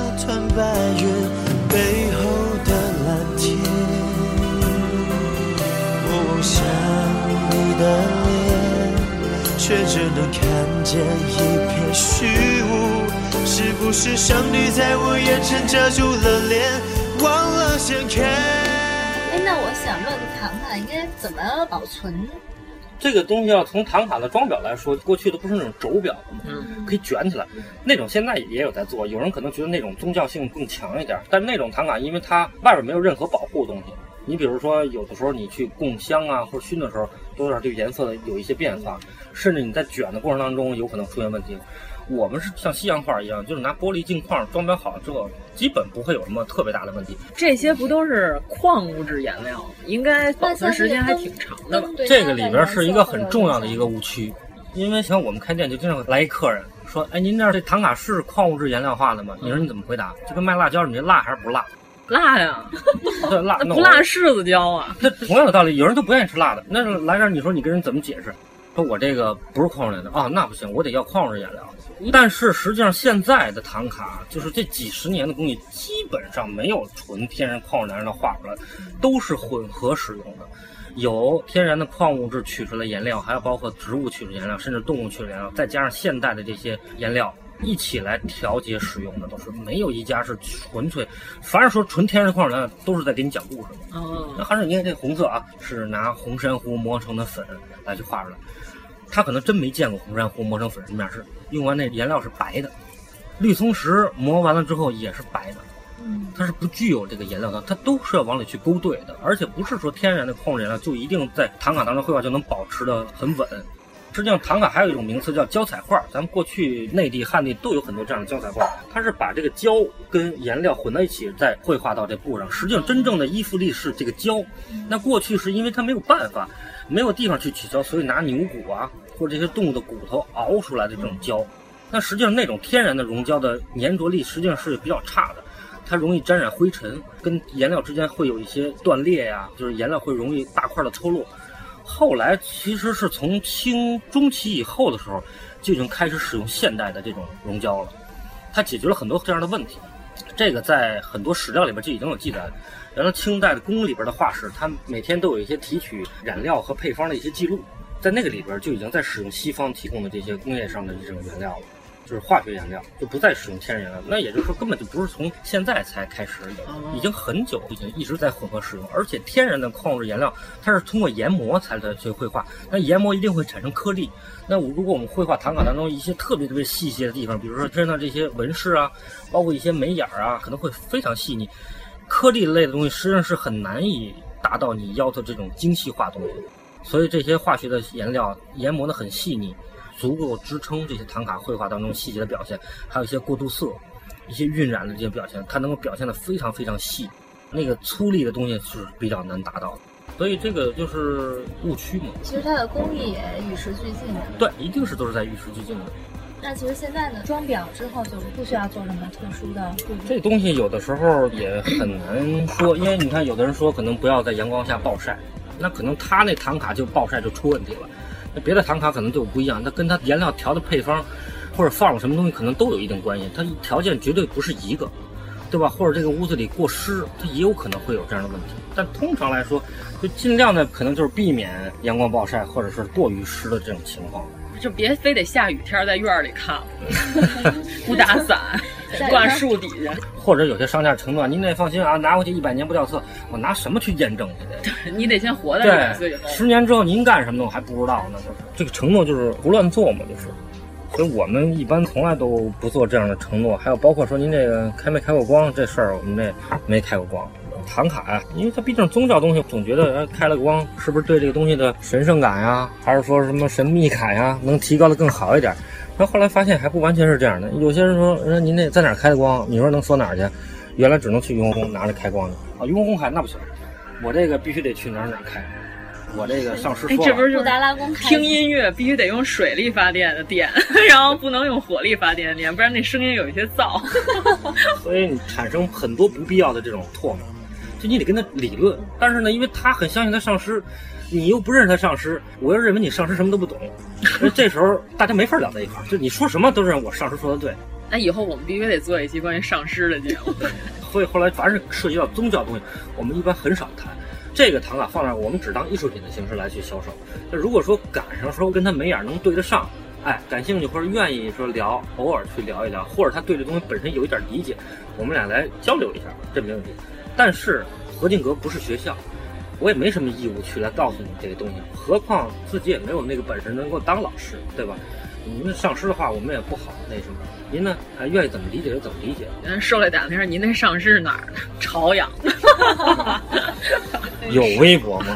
团白云背后的蓝天。我望向你的脸，却只能看见一片虚无。是不是上帝在我眼前遮住了脸，忘了掀开？哎，那我想问，糖糖应该怎么保存？这个东西要从唐卡的装裱来说，过去的不是那种轴表的吗？嗯，可以卷起来，那种现在也有在做。有人可能觉得那种宗教性更强一点，但那种唐卡，因为它外边没有任何保护东西。你比如说，有的时候你去供香啊或者熏的时候，多少这个颜色有一些变化，甚至你在卷的过程当中有可能出现问题。我们是像西洋画一样，就是拿玻璃镜框装裱好之后，基本不会有什么特别大的问题。这些不都是矿物质颜料，应该保存时间还挺长的吧？这个里边是一个很重要的一个误区，因为像我们开店就经常来一客人说：“哎，您这儿这唐卡是矿物质颜料画的吗？”你说你怎么回答？就跟卖辣椒，你这辣还是不辣？辣呀，对辣，不辣柿子椒啊。那同样的道理，有人就不愿意吃辣的，那来这儿你说你跟人怎么解释？说我这个不是矿物质的啊，那不行，我得要矿物质颜料。但是实际上，现在的唐卡就是这几十年的工艺，基本上没有纯天然矿物质颜料画出来，都是混合使用的，有天然的矿物质取出来颜料，还有包括植物取出颜料，甚至动物取出颜料，再加上现代的这些颜料一起来调节使用的，都是没有一家是纯粹。凡是说纯天然矿物质颜料，都是在给你讲故事的。哦，那还是你看这红色啊，是拿红珊瑚磨成的粉来去画出来。他可能真没见过红珊瑚磨成粉什么样，是用完那颜料是白的，绿松石磨完了之后也是白的，嗯，它是不具有这个颜料的，它都是要往里去勾兑的，而且不是说天然的矿物质颜料就一定在唐卡当中绘画就能保持的很稳。实际上，唐卡还有一种名词叫胶彩画，咱们过去内地、汉地都有很多这样的胶彩画，它是把这个胶跟颜料混在一起再绘画到这布上。实际上，真正的依附力是这个胶，那过去是因为它没有办法。没有地方去取胶，所以拿牛骨啊，或者这些动物的骨头熬出来的这种胶，那实际上那种天然的溶胶的粘着力实际上是比较差的，它容易沾染灰尘，跟颜料之间会有一些断裂呀，就是颜料会容易大块的脱落。后来其实是从清中期以后的时候，就已经开始使用现代的这种溶胶了，它解决了很多这样的问题。这个在很多史料里面就已经有记载。原来清代的宫里边的画室，它每天都有一些提取染料和配方的一些记录，在那个里边就已经在使用西方提供的这些工业上的这种原料了，就是化学颜料，就不再使用天然原料。那也就是说，根本就不是从现在才开始有，已经很久已经一直在混合使用。而且天然的矿物质颜料，它是通过研磨才来去绘画，那研磨一定会产生颗粒。那如果我们绘画唐卡当中一些特别特别细节的地方，比如说身上这些纹饰啊，包括一些眉眼儿啊，可能会非常细腻。颗粒类的东西实际上是很难以达到你要求这种精细化东西，所以这些化学的颜料研磨的很细腻，足够支撑这些唐卡绘画当中细节的表现，还有一些过渡色、一些晕染的这些表现，它能够表现的非常非常细，那个粗粝的东西是比较难达到的，所以这个就是误区嘛。其实它的工艺也与时俱进的。对，一定是都是在与时俱进的。那其实现在呢，装裱之后就不需要做什么特殊的处理。这东西有的时候也很难说，因为你看，有的人说可能不要在阳光下暴晒，那可能他那唐卡就暴晒就出问题了。那别的唐卡可能就不一样，那跟它颜料调的配方，或者放了什么东西，可能都有一定关系。它条件绝对不是一个，对吧？或者这个屋子里过湿，它也有可能会有这样的问题。但通常来说，就尽量的可能就是避免阳光暴晒，或者是过于湿的这种情况。就别非得下雨天在院里看，不打伞，挂树底下。或者有些商家承诺，您得放心啊，拿回去一百年不掉色。我拿什么去验证去？对你得先活在一百岁以后。十年之后您干什么我还不知道呢。就是这个承诺就是胡乱做嘛，就是。所以我们一般从来都不做这样的承诺。还有包括说您这个开没开过光这事儿，我们这没开过光。唐卡呀，因为它毕竟宗教东西，总觉得开了光，是不是对这个东西的神圣感呀，还是说什么神秘感呀，能提高的更好一点？然后后来发现还不完全是这样的。有些人说，说您那在哪开的光？你说能说哪儿去？原来只能去雍和宫拿着开光的啊。雍和宫开那不行，我这个必须得去哪儿哪儿开。我这个上师说，这不是布达拉宫听音乐必须得用水力发电的电，然后不能用火力发电的电，不然那声音有一些噪。所以你产生很多不必要的这种唾沫。就你得跟他理论。但是呢，因为他很相信他上师，你又不认识他上师，我又认为你上师什么都不懂，那 这时候大家没法聊在一块儿。就你说什么都认我上师说的对。那以后我们必须得做一期关于上师的节目。所以后来凡是涉及到宗教东西，我们一般很少谈。这个唐卡放那儿，我们只当艺术品的形式来去销售。那如果说赶上说跟他眉眼能对得上，哎，感兴趣或者愿意说聊，偶尔去聊一聊，或者他对这东西本身有一点理解，我们俩来交流一下，这没问题。但是何进阁不是学校，我也没什么义务去来告诉你这个东西，何况自己也没有那个本事能够当老师，对吧？您的上师的话，我们也不好那什么。您呢，还愿意怎么理解就怎么理解。嗯，受来打听，您那上师是哪儿的？朝阳。有微博吗？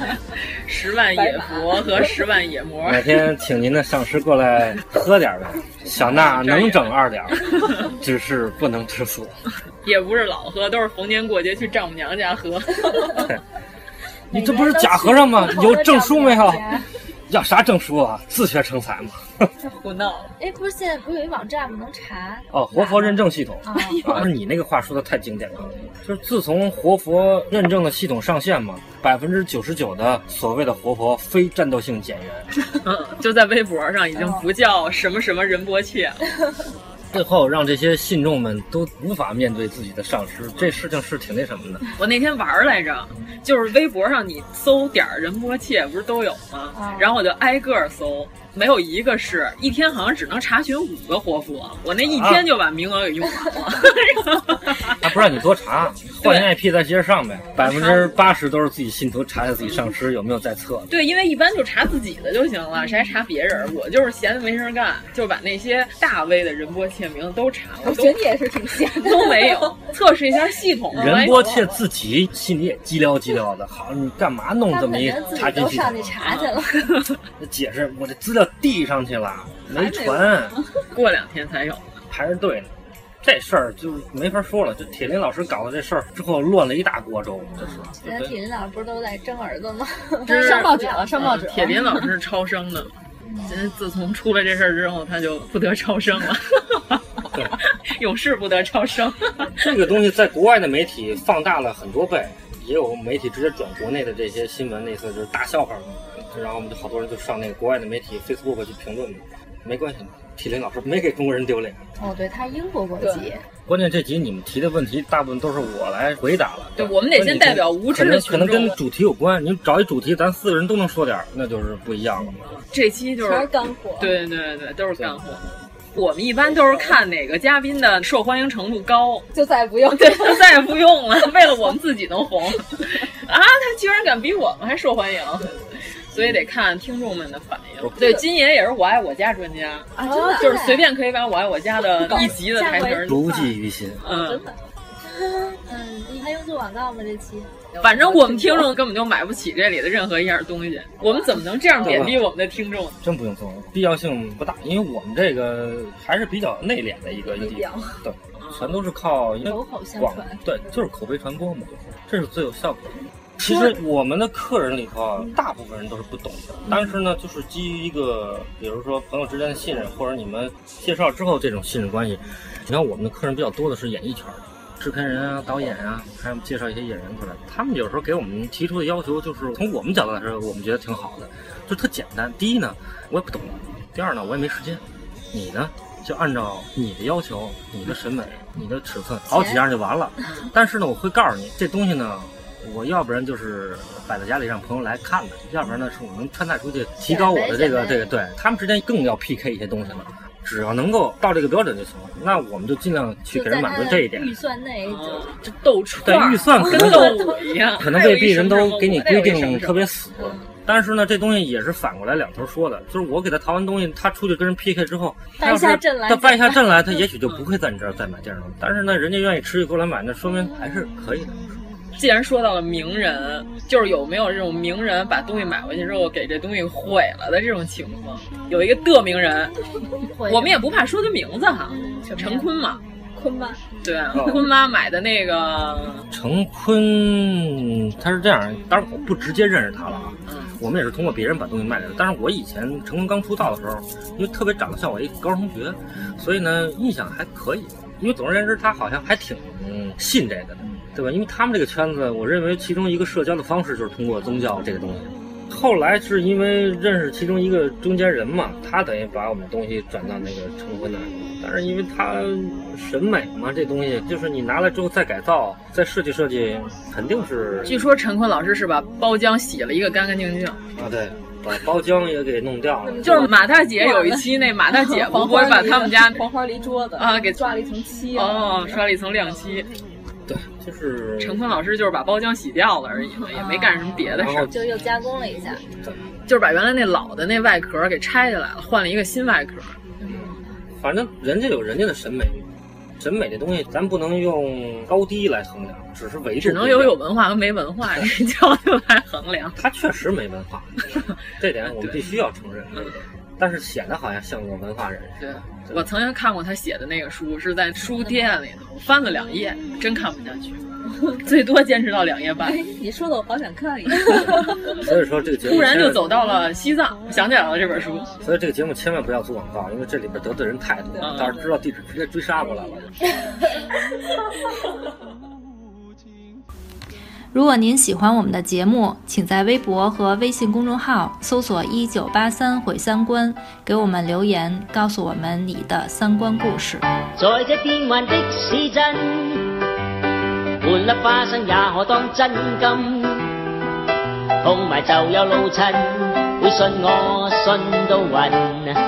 十万野佛和十万野魔。哪天请您的上师过来喝点呗。小娜 能整二两，只是不能吃素。也不是老喝，都是逢年过节去丈母娘家喝。你这不是假和尚吗？有证书没有？要啥证书啊？自学成才嘛？胡闹！哎，不是现在不是有一网站吗？能查哦，活佛认证系统。不是你那个话说的太经典了，就是自从活佛认证的系统上线嘛，百分之九十九的所谓的活佛非战斗性减员，嗯，就在微博上已经不叫什么什么仁波切了。最后让这些信众们都无法面对自己的上失，这事情是挺那什么的。我那天玩来着，就是微博上你搜点儿仁波切不是都有吗？然后我就挨个搜，没有一个是一天好像只能查询五个活佛，我那一天就把名额给用完了。他不让你多查，换一 IP 再接着上呗。百分之八十都是自己信徒查查自己上师有没有在册。对，因为一般就查自己的就行了，谁还查别人？我就是闲的没事干，就把那些大 V 的仁波切名都查了。我觉得你也是挺闲的，都没有测试一下系统。仁波切自己心里也激撩激撩的，好，你干嘛弄这么一查询系统？上去查去了。解释，我这资料递上去了，没传，过两天才有，排着队呢。这事儿就没法说了，就铁林老师搞的这事儿之后，乱了一大锅粥。这是。现在铁林老师不是都在争儿子吗？上报纸了，上报纸。铁林老师是超生的，现自从出了这事儿之后，他就不得超生了。有事不得超生。这个东西在国外的媒体放大了很多倍，也有媒体直接转国内的这些新闻，那次就是大笑话。然后我们就好多人就上那个国外的媒体 Facebook 去评论嘛，没关系。体林老师没给中国人丢脸。哦，对他英国国籍。关键这集你们提的问题大部分都是我来回答了。对，我们得先代表无知的可能跟主题有关。你找一主题，咱四个人都能说点，那就是不一样了嘛。这期就是全是干货。对对对对，都是干货。我们一般都是看哪个嘉宾的受欢迎程度高，就再也不用，对，再也不用了。为了我们自己能红 啊，他居然敢比我们还受欢迎。所以得看听众们的反应。对，金爷也是我爱我家专家啊，真的，就是随便可以把我爱我家的一集的台词铭记于心。嗯，真的。嗯，你还用做广告吗？这期？反正我们听众根本就买不起这里的任何一样东西，我们怎么能这样贬低我们的听众？真不用做，必要性不大，因为我们这个还是比较内敛的一个地方，对，全都是靠口口相传，对，就是口碑传播嘛，这是最有效果的。其实我们的客人里头啊，大部分人都是不懂的。但是呢，就是基于一个，比如说朋友之间的信任，或者你们介绍之后这种信任关系。你看我们的客人比较多的是演艺圈的制片人啊、导演啊，还有介绍一些演员过来。他们有时候给我们提出的要求，就是从我们角度来说，我们觉得挺好的，就特简单。第一呢，我也不懂；第二呢，我也没时间。你呢，就按照你的要求、你的审美、你的尺寸，好几样就完了。但是呢，我会告诉你，这东西呢。我要不然就是摆在家里让朋友来看的，要不然呢是我能穿戴出去，提高我的这个这个，对他们之间更要 PK 一些东西了。只要能够到这个标准就行了，那我们就尽量去给人满足这一点。预算内就斗串，对预算可能斗一样，可能未必人都给你规定特别死。但是呢，这东西也是反过来两头说的，就是我给他淘完东西，他出去跟人 PK 之后，败下阵来，他败下阵来，他也许就不会在你这儿再买电视了。但是呢，人家愿意持续过来买，那说明还是可以的。既然说到了名人，就是有没有这种名人把东西买回去之后给这东西毁了的这种情况？有一个的名人，我们也不怕说他名字哈，陈坤嘛，坤妈，对，坤妈买的那个 陈坤，他是这样，当然我不直接认识他了啊，我们也是通过别人把东西卖给他。但是我以前陈坤刚出道的时候，因为特别长得像我一高中同学，所以呢印象还可以。因为总而言之，他好像还挺信这个的。对吧？因为他们这个圈子，我认为其中一个社交的方式就是通过宗教这个东西。后来是因为认识其中一个中间人嘛，他等于把我们东西转到那个成婚那里。但是因为他审美嘛，这东西就是你拿来之后再改造、再设计设计，肯定是。据说陈坤老师是把包浆洗了一个干干净净。啊，对。把包浆也给弄掉了，就是马大姐有一期，那马大姐不会把他们家黄花梨桌子啊给刷了一层漆哦，刷了一层亮漆。对，就是陈坤老师就是把包浆洗掉了而已嘛，也没干什么别的事儿，就又加工了一下，就是把原来那老的那外壳给拆下来了，换了一个新外壳。反正人家有人家的审美。审美这东西，咱不能用高低来衡量，只是维度。只能有有文化和没文化这角度 来衡量。他确实没文化，这点我们必须要承认。但是显得好像像个文化人。对，我曾经看过他写的那个书，是在书店里头翻了两页，真看不下去。最多坚持到两页半。哎你说的我好想看一下。所以说这个节目突然就走到了西藏，想起来了这本书。所以这个节目千万不要做广告，因为这里边得罪人太多，到时候知道地址直接追杀过来了。如果您喜欢我们的节目，请在微博和微信公众号搜索“一九八三毁三观”，给我们留言，告诉我们你的三观故事。在这变幻的市镇。换粒花生也可当真金，碰埋就有老衬，会信我信到晕。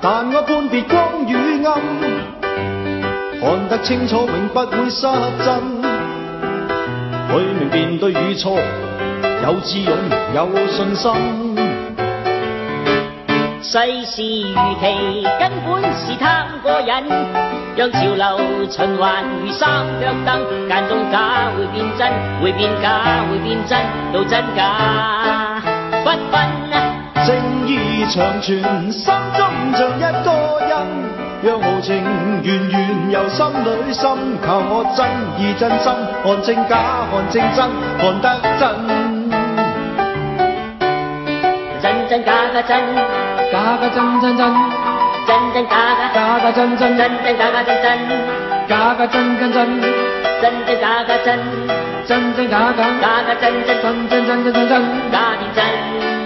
但我判别光与暗，看得清楚，永不会失真。去明辨对与错，有智勇，有信心。世事如棋，根本是贪过瘾。让潮流循环如三脚凳，间中假会变真，会变假会变真，到真假不分。正义长存，心中像一个印，让豪情源源由心里心。求我真意真心，看正假，看正真，看得真。真真假假真。假假真真真，真真假假，假假真真，真真假假真真，假假真真真，真真假假真，真真假假，假假真真，真真真真真真，假真真。